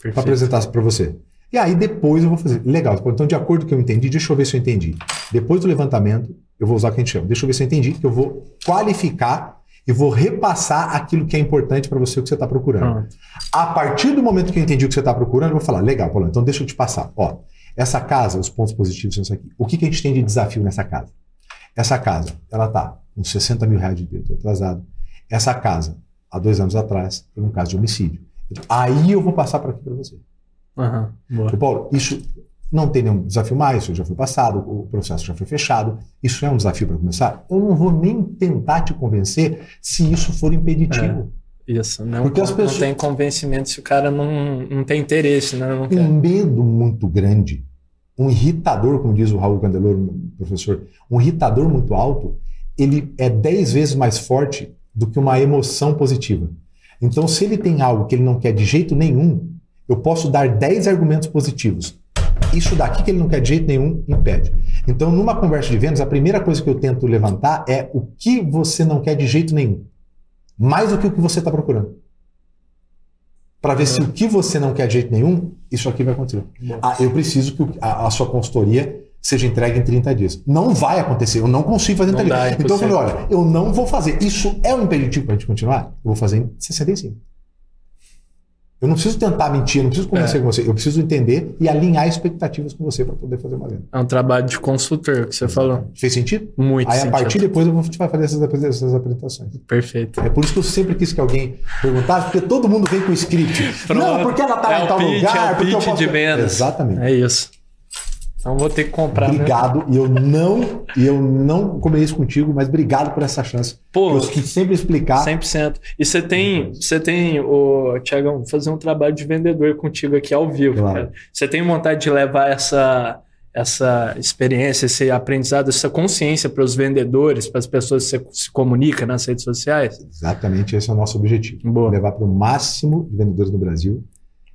para apresentar para você. E aí depois eu vou fazer. Legal, então de acordo com o que eu entendi, deixa eu ver se eu entendi. Depois do levantamento, eu vou usar o que a gente chama. Deixa eu ver se eu entendi, que eu vou qualificar e vou repassar aquilo que é importante para você, o que você está procurando. A partir do momento que eu entendi o que você está procurando, eu vou falar, legal, Paulo, então deixa eu te passar. Ó, essa casa, os pontos positivos são isso aqui. O que, que a gente tem de desafio nessa casa? Essa casa, ela está com 60 mil reais de débito atrasado. Essa casa, há dois anos atrás, foi um caso de homicídio. Aí eu vou passar para aqui para você. Uhum, Paulo, isso não tem nenhum desafio mais, isso já foi passado, o processo já foi fechado. Isso é um desafio para começar? Eu não vou nem tentar te convencer se isso for impeditivo. É, isso, não, Porque as pessoas... não tem convencimento se o cara não, não tem interesse. Né? Não quer. Um medo muito grande, um irritador, como diz o Raul Candeloro, professor, um irritador muito alto, ele é dez vezes mais forte do que uma emoção positiva. Então, se ele tem algo que ele não quer de jeito nenhum, eu posso dar 10 argumentos positivos. Isso daqui que ele não quer de jeito nenhum impede. Então, numa conversa de vendas, a primeira coisa que eu tento levantar é o que você não quer de jeito nenhum. Mais do que o que você está procurando. Para ver se o que você não quer de jeito nenhum, isso aqui vai acontecer. Ah, eu preciso que a, a, sua consultoria seja entregue em 30 dias. Não vai acontecer, eu não consigo fazer em 30 dias. Então eu falei, olha, eu não vou fazer. Isso é um impeditivo para a gente continuar? Eu vou fazer em 65. Eu não preciso tentar mentir, eu não preciso conversar é. com você. Eu preciso entender e alinhar expectativas com você para poder fazer uma venda. É um trabalho de consultor que você falou. Fez sentido? Muito Aí sentido. a partir depois eu vou te fazer essas, essas apresentações. Perfeito. É por isso que eu sempre quis que alguém perguntasse, porque todo mundo vem com o script. Pronto. Não, porque ela está é em tal pitch, lugar. É o pitch posso... de vendas. Exatamente. É isso. Então vou ter que comprar. Né? Obrigado. E eu não, e eu não combinei isso contigo, mas obrigado por essa chance. Pô, eu quis sempre explicar. 100%. E você tem, você tem, o Tiagão, fazer um trabalho de vendedor contigo aqui ao vivo, claro. cara. Você tem vontade de levar essa essa experiência, esse aprendizado, essa consciência para os vendedores, para as pessoas que você se comunica nas redes sociais? Exatamente, esse é o nosso objetivo. Boa. Levar para o máximo de vendedores no Brasil.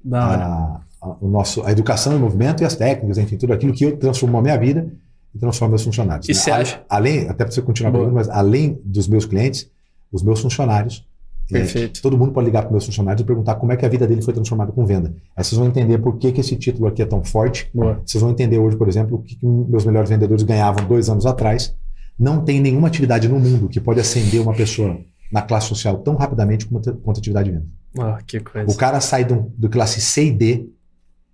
Da hora. A o nosso, a educação em movimento e as técnicas, enfim, tudo aquilo que eu transformou a minha vida e transformo meus funcionários. E você acha? Além, até para você continuar falando, mas além dos meus clientes, os meus funcionários, é, Perfeito. É, todo mundo pode ligar para meus funcionários e perguntar como é que a vida dele foi transformada com venda. Aí vocês vão entender por que, que esse título aqui é tão forte. Boa. Vocês vão entender hoje, por exemplo, o que, que meus melhores vendedores ganhavam dois anos atrás. Não tem nenhuma atividade no mundo que pode acender uma pessoa na classe social tão rapidamente quanto, quanto a atividade de venda. Oh, que coisa. O cara sai do, do classe C e D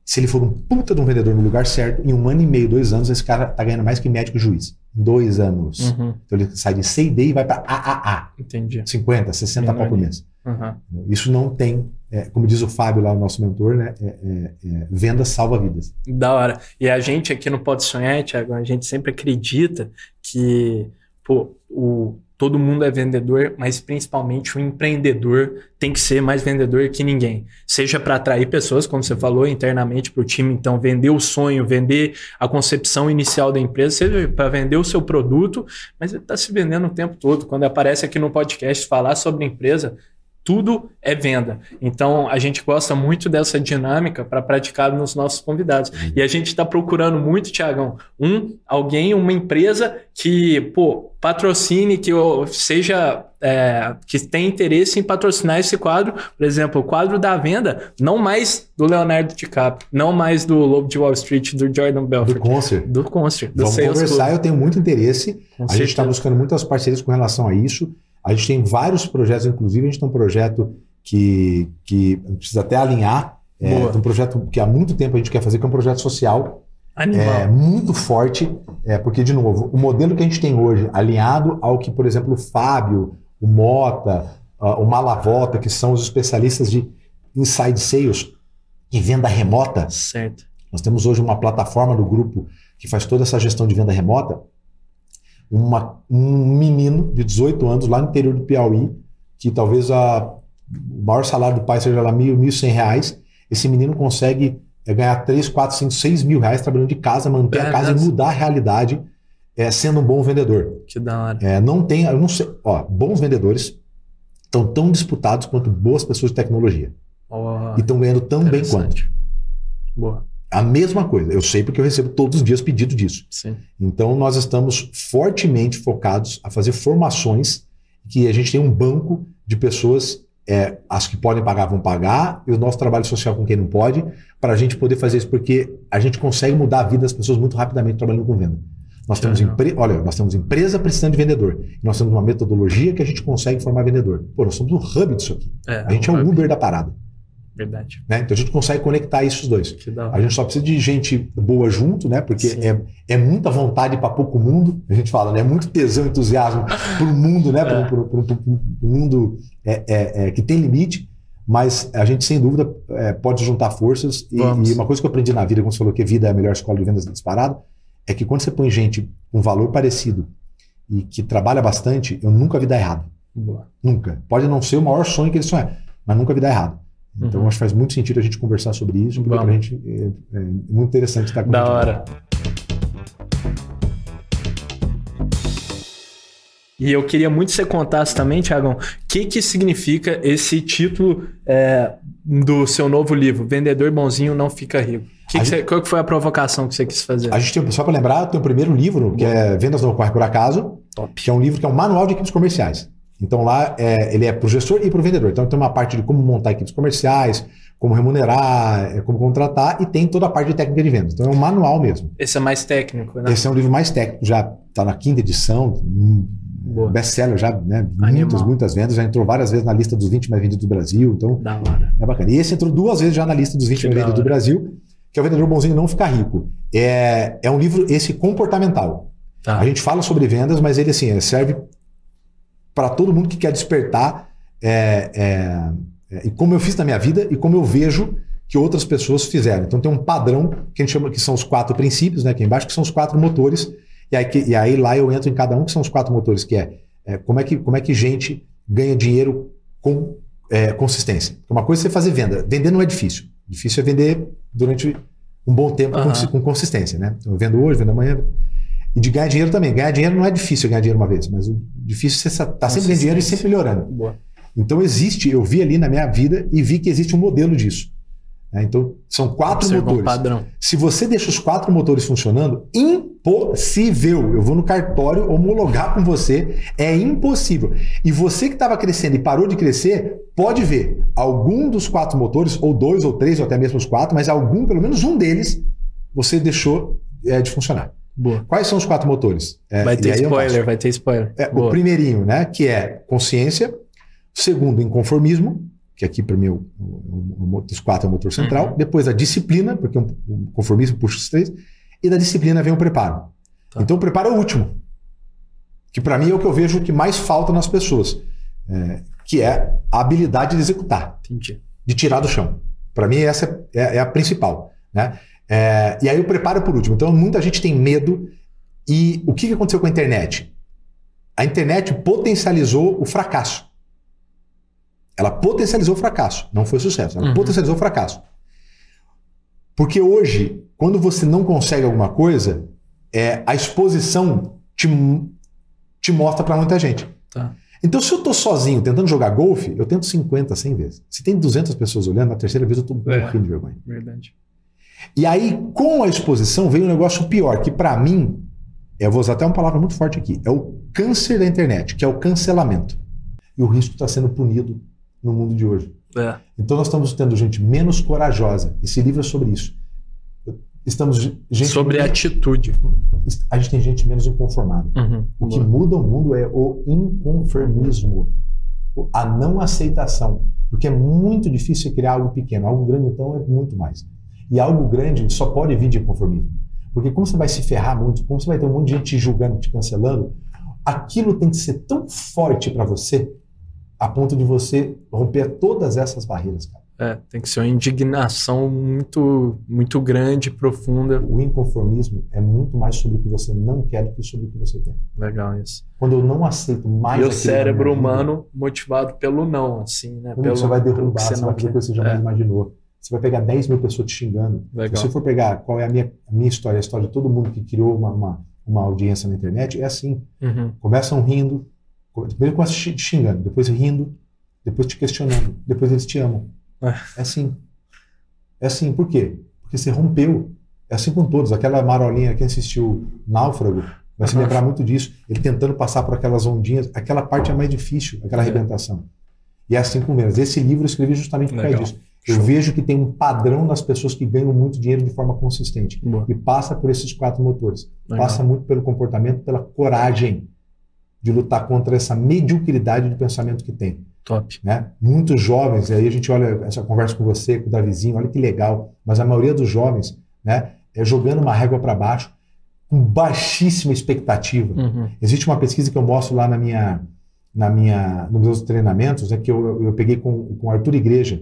se ele for um puta de um vendedor no lugar certo, em um ano e meio, dois anos, esse cara tá ganhando mais que médico juiz. Dois anos. Uhum. Então ele sai de C e D e vai para AAA. Entendi. 50, 60 pau por mês. Uhum. Isso não tem, é, como diz o Fábio lá, o nosso mentor, né? É, é, é venda salva vidas. Da hora. E a gente aqui no Pode Sonhar, Thiago, a gente sempre acredita que pô, o todo mundo é vendedor, mas principalmente o empreendedor tem que ser mais vendedor que ninguém. Seja para atrair pessoas, como você falou, internamente para o time, então vender o sonho, vender a concepção inicial da empresa, seja para vender o seu produto, mas ele está se vendendo o tempo todo. Quando aparece aqui no podcast falar sobre empresa, tudo é venda. Então, a gente gosta muito dessa dinâmica para praticar nos nossos convidados. Uhum. E a gente está procurando muito, Tiagão, um, alguém, uma empresa que, pô, patrocine, que seja, é, que tenha interesse em patrocinar esse quadro. Por exemplo, o quadro da venda, não mais do Leonardo DiCaprio, não mais do Lobo de Wall Street, do Jordan Belfort. Do Concert. Do Concert. Do Vamos conversar, Club. eu tenho muito interesse. Com a certeza. gente está buscando muitas parcerias com relação a isso. A gente tem vários projetos, inclusive a gente tem um projeto que, que precisa até alinhar. É, um projeto que há muito tempo a gente quer fazer, que é um projeto social. Animal. É, muito forte, é, porque, de novo, o modelo que a gente tem hoje, alinhado ao que, por exemplo, o Fábio, o Mota, o Malavota, que são os especialistas de inside sales e venda remota. Certo. Nós temos hoje uma plataforma do grupo que faz toda essa gestão de venda remota uma, um menino de 18 anos lá no interior do Piauí, que talvez a, o maior salário do pai seja lá mil, mil cem reais, esse menino consegue é, ganhar 3, 4, 5, 6 mil reais trabalhando de casa, manter é, a casa e mudar a realidade é, sendo um bom vendedor. Que da hora. É, não tem, eu não sei, ó, bons vendedores estão tão disputados quanto boas pessoas de tecnologia. Oh, e estão ganhando tão bem quanto. Boa. A mesma coisa. Eu sei porque eu recebo todos os dias pedido disso. Sim. Então, nós estamos fortemente focados a fazer formações que a gente tem um banco de pessoas, é, as que podem pagar vão pagar, e o nosso trabalho social com quem não pode, para a gente poder fazer isso, porque a gente consegue mudar a vida das pessoas muito rapidamente trabalhando com venda. Nós temos, empre... Olha, nós temos empresa precisando de vendedor. Nós temos uma metodologia que a gente consegue formar vendedor. Pô, nós somos o hub disso aqui. É, a gente é o Uber da parada. Verdade. Né? Então a gente consegue conectar esses dois. A gente só precisa de gente boa junto, né? Porque é, é muita vontade para pouco mundo. A gente fala, né? É muito tesão, entusiasmo para o mundo, né? É. Para o mundo é, é, é, que tem limite. Mas a gente, sem dúvida, é, pode juntar forças. E, e, uma coisa que eu aprendi na vida, como você falou que a vida é a melhor escola de vendas disparado, é que quando você põe gente com valor parecido e que trabalha bastante, eu nunca vi dar errado. Boa. Nunca. Pode não ser o maior sonho que eles sonham, mas nunca vi dar errado. Então, uhum. acho que faz muito sentido a gente conversar sobre isso, porque para a gente é, é, muito interessante estar com Da hora. E eu queria muito que você contasse também, Tiagão, o que, que significa esse título é, do seu novo livro, Vendedor Bonzinho Não Fica Rico. Que que gente, você, qual que foi a provocação que você quis fazer? A gente tem, só para lembrar, tem o primeiro livro, que é Vendas Não Ocorre Por Acaso, Top. que é um livro que é um manual de equipes comerciais. Então lá é, ele é para o gestor e para o vendedor. Então tem uma parte de como montar equipes comerciais, como remunerar, é, como contratar, e tem toda a parte de técnica de vendas. Então é um manual mesmo. Esse é mais técnico, né? Esse é um livro mais técnico, já está na quinta edição, best-seller já, né? Muitas, muitas vendas, já entrou várias vezes na lista dos 20 mais vendidos do Brasil. Então da hora. é bacana. E esse entrou duas vezes já na lista dos 20 que mais vendidos do Brasil, que é o Vendedor Bonzinho Não Ficar Rico. É, é um livro esse comportamental. Tá. A gente fala sobre vendas, mas ele assim, serve para todo mundo que quer despertar é, é, é, e como eu fiz na minha vida e como eu vejo que outras pessoas fizeram. Então tem um padrão que a gente chama que são os quatro princípios, né, aqui embaixo, que são os quatro motores. E aí, que, e aí lá eu entro em cada um, que são os quatro motores, que é, é como, é que, como é que gente ganha dinheiro com é, consistência. Uma coisa é você fazer venda. Vender não é difícil. Difícil é vender durante um bom tempo uhum. com, com, consistência. Né? Então, eu vendo hoje, vendo amanhã. E de ganhar dinheiro também. Ganhar dinheiro não é difícil ganhar dinheiro uma vez, mas o difícil é você estar tá sempre ganhando dinheiro e sempre melhorando. Boa. Então existe, eu vi ali na minha vida e vi que existe um modelo disso. É, então são quatro Observa motores. Um padrão. Se você deixa os quatro motores funcionando, impossível. Eu vou no cartório homologar com você, é impossível. E você que estava crescendo e parou de crescer, pode ver algum dos quatro motores, ou dois, ou três, ou até mesmo os quatro, mas algum, pelo menos um deles, você deixou é, de funcionar. Boa. Quais são os quatro motores? É, vai ter spoiler, vai ter spoiler. É, o primeirinho, né, que é consciência. Segundo, inconformismo, que aqui para mim é o, o, o, dos quatro é o motor central. Uhum. Depois a disciplina, porque o um, conformismo puxa os três. E da disciplina vem o preparo. Tá. Então o preparo é o último. Que para mim é o que eu vejo que mais falta nas pessoas. É, que é a habilidade de executar. Entendi. De tirar do chão. Para mim essa é, é a principal. Né? É, e aí o preparo por último. Então muita gente tem medo. E o que aconteceu com a internet? A internet potencializou o fracasso. Ela potencializou o fracasso. Não foi sucesso. Ela uhum. potencializou o fracasso. Porque hoje, quando você não consegue alguma coisa, é, a exposição te, te mostra para muita gente. Tá. Então, se eu estou sozinho tentando jogar golfe, eu tento 50, 100 vezes. Se tem 200 pessoas olhando, na terceira vez eu estou é, morrendo de vergonha. Verdade. E aí, com a exposição, veio um negócio pior, que para mim, eu vou usar até uma palavra muito forte aqui, é o câncer da internet, que é o cancelamento. E o risco está sendo punido no mundo de hoje. É. Então nós estamos tendo gente menos corajosa. Esse livro é sobre isso. Estamos gente sobre menos... atitude. A gente tem gente menos inconformada. Uhum. O que muda o mundo é o inconformismo, a não aceitação, porque é muito difícil criar algo pequeno. Algo grande então é muito mais. E algo grande só pode vir de conformismo. Porque como você vai se ferrar muito, como você vai ter um monte de gente te julgando, te cancelando, aquilo tem que ser tão forte para você a ponto de você romper todas essas barreiras, cara. É, tem que ser uma indignação muito, muito grande, profunda. O inconformismo é muito mais sobre o que você não quer do que sobre o que você quer. Legal isso. Quando eu não aceito mais. E o cérebro humano motivado pelo não, assim, né? Pelo, você vai derrubar, você, você vai fazer coisa que você jamais é. imaginou. Você vai pegar 10 mil pessoas te xingando. Legal. Se você for pegar qual é a minha, a minha história, a história de todo mundo que criou uma, uma, uma audiência na internet, é assim. Uhum. Começam rindo, Primeiro começa te xingando, depois rindo, depois te questionando, depois eles te amam. É, é assim. É assim, por quê? Porque você rompeu. É assim com todos. Aquela marolinha, quem assistiu Náufrago, vai se lembrar muito disso. Ele tentando passar por aquelas ondinhas. Aquela parte é mais difícil, aquela é. arrebentação. E é assim com menos. Esse livro eu escrevi justamente por causa disso. Eu Show. vejo que tem um padrão nas pessoas que ganham muito dinheiro de forma consistente. Boa. E passa por esses quatro motores. Legal. Passa muito pelo comportamento, pela coragem de lutar contra essa mediocridade de pensamento que tem. Top. Né? Muitos jovens, e aí a gente olha essa conversa com você, com o Davizinho, olha que legal, mas a maioria dos jovens né, é jogando uma régua para baixo com baixíssima expectativa. Uhum. Existe uma pesquisa que eu mostro lá na minha, na minha, nos meus treinamentos, é que eu, eu peguei com, com Arthur Igreja,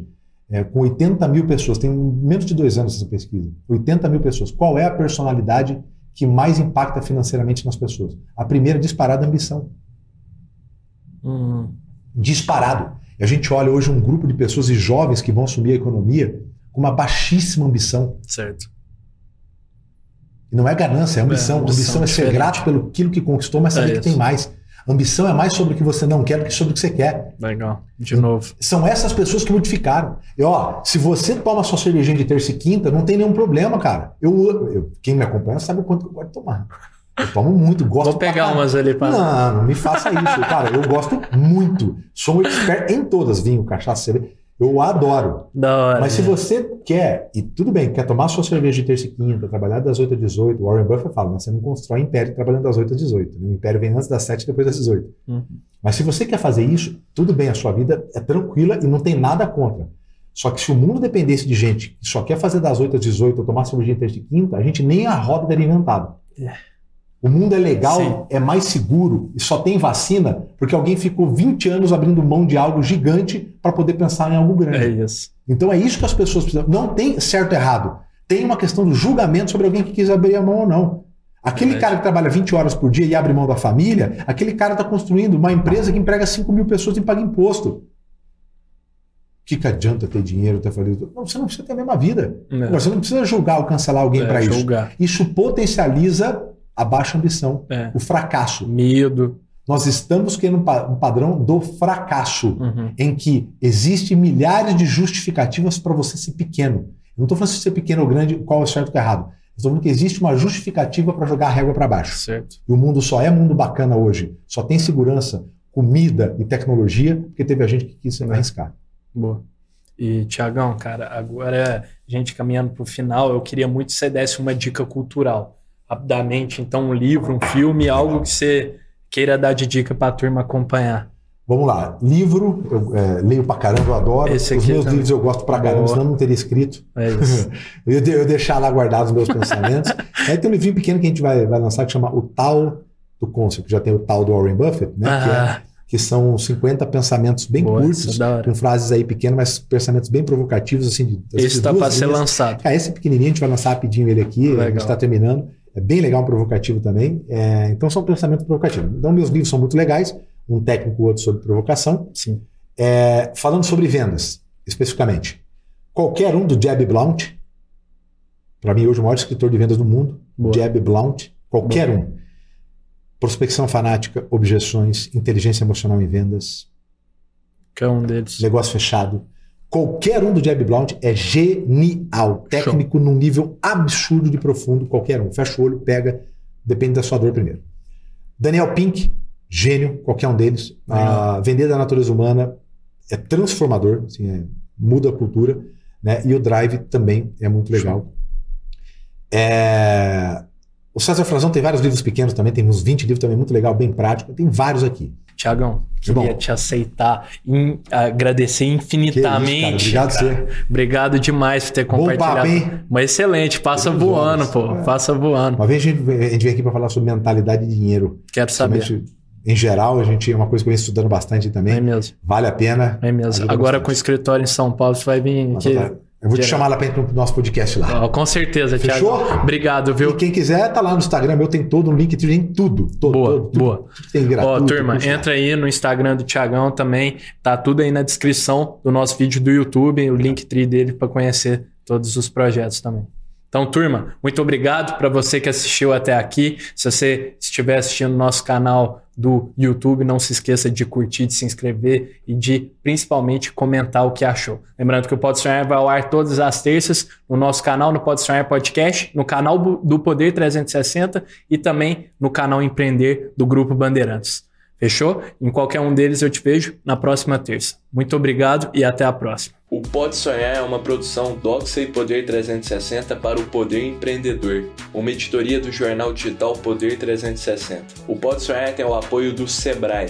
é, com 80 mil pessoas, tem menos de dois anos essa pesquisa, 80 mil pessoas. Qual é a personalidade que mais impacta financeiramente nas pessoas? A primeira disparada é ambição. Uhum. Disparado. E a gente olha hoje um grupo de pessoas e jovens que vão assumir a economia com uma baixíssima ambição. Certo. E não é ganância, é ambição. É, ambição, ambição é ser grato pelo aquilo que conquistou, mas saber é que tem mais. Ambição é mais sobre o que você não quer do que sobre o que você quer. Legal. De novo. São essas pessoas que modificaram. E ó, se você toma sua cervejinha de terça e quinta, não tem nenhum problema, cara. Eu, eu quem me acompanha sabe o quanto eu gosto de tomar. Eu tomo muito, gosto Vou pegar umas ali para. Não, não me faça isso, cara. Eu gosto muito. Sou um expert em todas, vinho, cachaça, cerveja. Eu adoro. Hora. Mas se você quer, e tudo bem, quer tomar sua cerveja de terça e quinta, trabalhar das 8 às 18, Warren Buffett fala, mas você não constrói império trabalhando das 8 às 18. Né? O império vem antes das 7 e depois das 18. Uhum. Mas se você quer fazer isso, tudo bem, a sua vida é tranquila e não tem nada contra. Só que se o mundo dependesse de gente que só quer fazer das 8 às 18 ou tomar cerveja de terça e quinta, a gente nem a roda teria inventado. É. O mundo é legal, Sim. é mais seguro e só tem vacina porque alguém ficou 20 anos abrindo mão de algo gigante para poder pensar em algo grande. É isso. Então é isso que as pessoas precisam. Não tem certo e errado. Tem uma questão do julgamento sobre alguém que quis abrir a mão ou não. Aquele é cara que trabalha 20 horas por dia e abre mão da família, aquele cara está construindo uma empresa que emprega 5 mil pessoas e paga imposto. O que, que adianta ter dinheiro, ter falido? Não, você não precisa ter a mesma vida. Não. Você não precisa julgar ou cancelar alguém é, para isso. Isso potencializa a baixa ambição, É. o fracasso. Medo. Nós estamos criando um pa- padrão do fracasso, Uhum. em que existem milhares de justificativas para você ser pequeno. Eu não estou falando se ser pequeno ou grande, qual é o certo ou errado. Estou falando que existe uma justificativa para jogar a régua para baixo. Certo. E o mundo só é mundo bacana hoje, só tem segurança, comida e tecnologia, porque teve a gente que quis se arriscar. Boa. E, Tiagão, cara, agora a gente caminhando para o final, eu queria muito que você desse uma dica cultural. Rapidamente, então, um livro, um filme, algo que você queira dar de dica para a turma acompanhar. Vamos lá. Livro, eu é, leio pra caramba, eu adoro. Esse Os meus também. livros eu gosto pra caramba, Boa. senão eu não teria escrito. É isso. Eu eu deixar lá guardados os meus pensamentos. Aí tem um livrinho pequeno que a gente vai, vai lançar que chama O Tal do Concept, que já tem o Tal do Warren Buffett, né? que, é- ah, que são 50 pensamentos bem Boa, curtos, é com frases aí pequenas, mas pensamentos bem provocativos, assim, de, esse tá duas para ser linhas. lançado. Cara, esse é pequenininho, a gente vai lançar rapidinho ele aqui, a gente Legal. está terminando. É bem legal, provocativo também. É, então são pensamentos provocativos. Então meus livros são muito legais, um técnico, outro sobre provocação. Sim. É, falando sobre vendas, especificamente. Qualquer um do Jeb Blount, para mim hoje o maior escritor de vendas do mundo, Boa. Jeb Blount, qualquer um. Prospecção fanática, objeções, inteligência emocional em vendas, Que é um deles. negócio fechado. Qualquer um do Jeb Blount é genial, técnico num nível absurdo de profundo, qualquer um. Fecha o olho, pega, depende da sua dor primeiro. Daniel Pink, gênio, qualquer um deles. A Vender da Natureza Humana é transformador, assim, é- muda a cultura. Né? E o Drive também é muito legal. É, O César Frazão tem vários livros pequenos também, tem uns 20 livros também muito legal, bem prático. Tem vários aqui. Tiagão, Que bom. queria te aceitar e agradecer infinitamente. Isso. Obrigado cara. você. Obrigado demais por ter Bom compartilhado. papo, hein? Mas excelente, passa voando, pô. É. Passa voando. Uma vez a gente, a gente vem aqui para falar sobre mentalidade e dinheiro. Quero saber. Em geral, a gente é uma coisa que eu venho estudando bastante também. É mesmo. Vale a pena. É mesmo. Agora bastante. com o escritório em São Paulo, você vai vir aqui. tá- Eu vou te chamar lá para pro nosso podcast lá. Ó, com certeza, Fechou? Tiago. Obrigado, E viu? quem quiser, tá lá no Instagram meu, tem todo um link, tem tudo. todo Boa, todo, boa. tudo tem gratuito. Ó, turma, tudo lá. entra aí no Instagram do Tiagão também. Tá tudo aí na descrição do nosso vídeo do YouTube, o Linktree dele para conhecer todos os projetos também. Então, turma, muito obrigado para você que assistiu até aqui. Se você estiver assistindo o nosso canal do YouTube, não se esqueça de curtir, de se inscrever e de principalmente comentar o que achou. Lembrando que o Pode Sonhar vai ao ar todas as terças no nosso canal, no Pode Sonhar Podcast, no canal do Poder 360 e também no canal Empreender do Grupo Bandeirantes. Fechou? Em qualquer um deles eu te vejo na próxima terça. Muito obrigado e até a próxima. O Pode Sonhar é uma produção Doxa e Poder 360 para o Poder Empreendedor, uma editoria do jornal digital Poder 360. O Pode Sonhar tem o apoio do Sebrae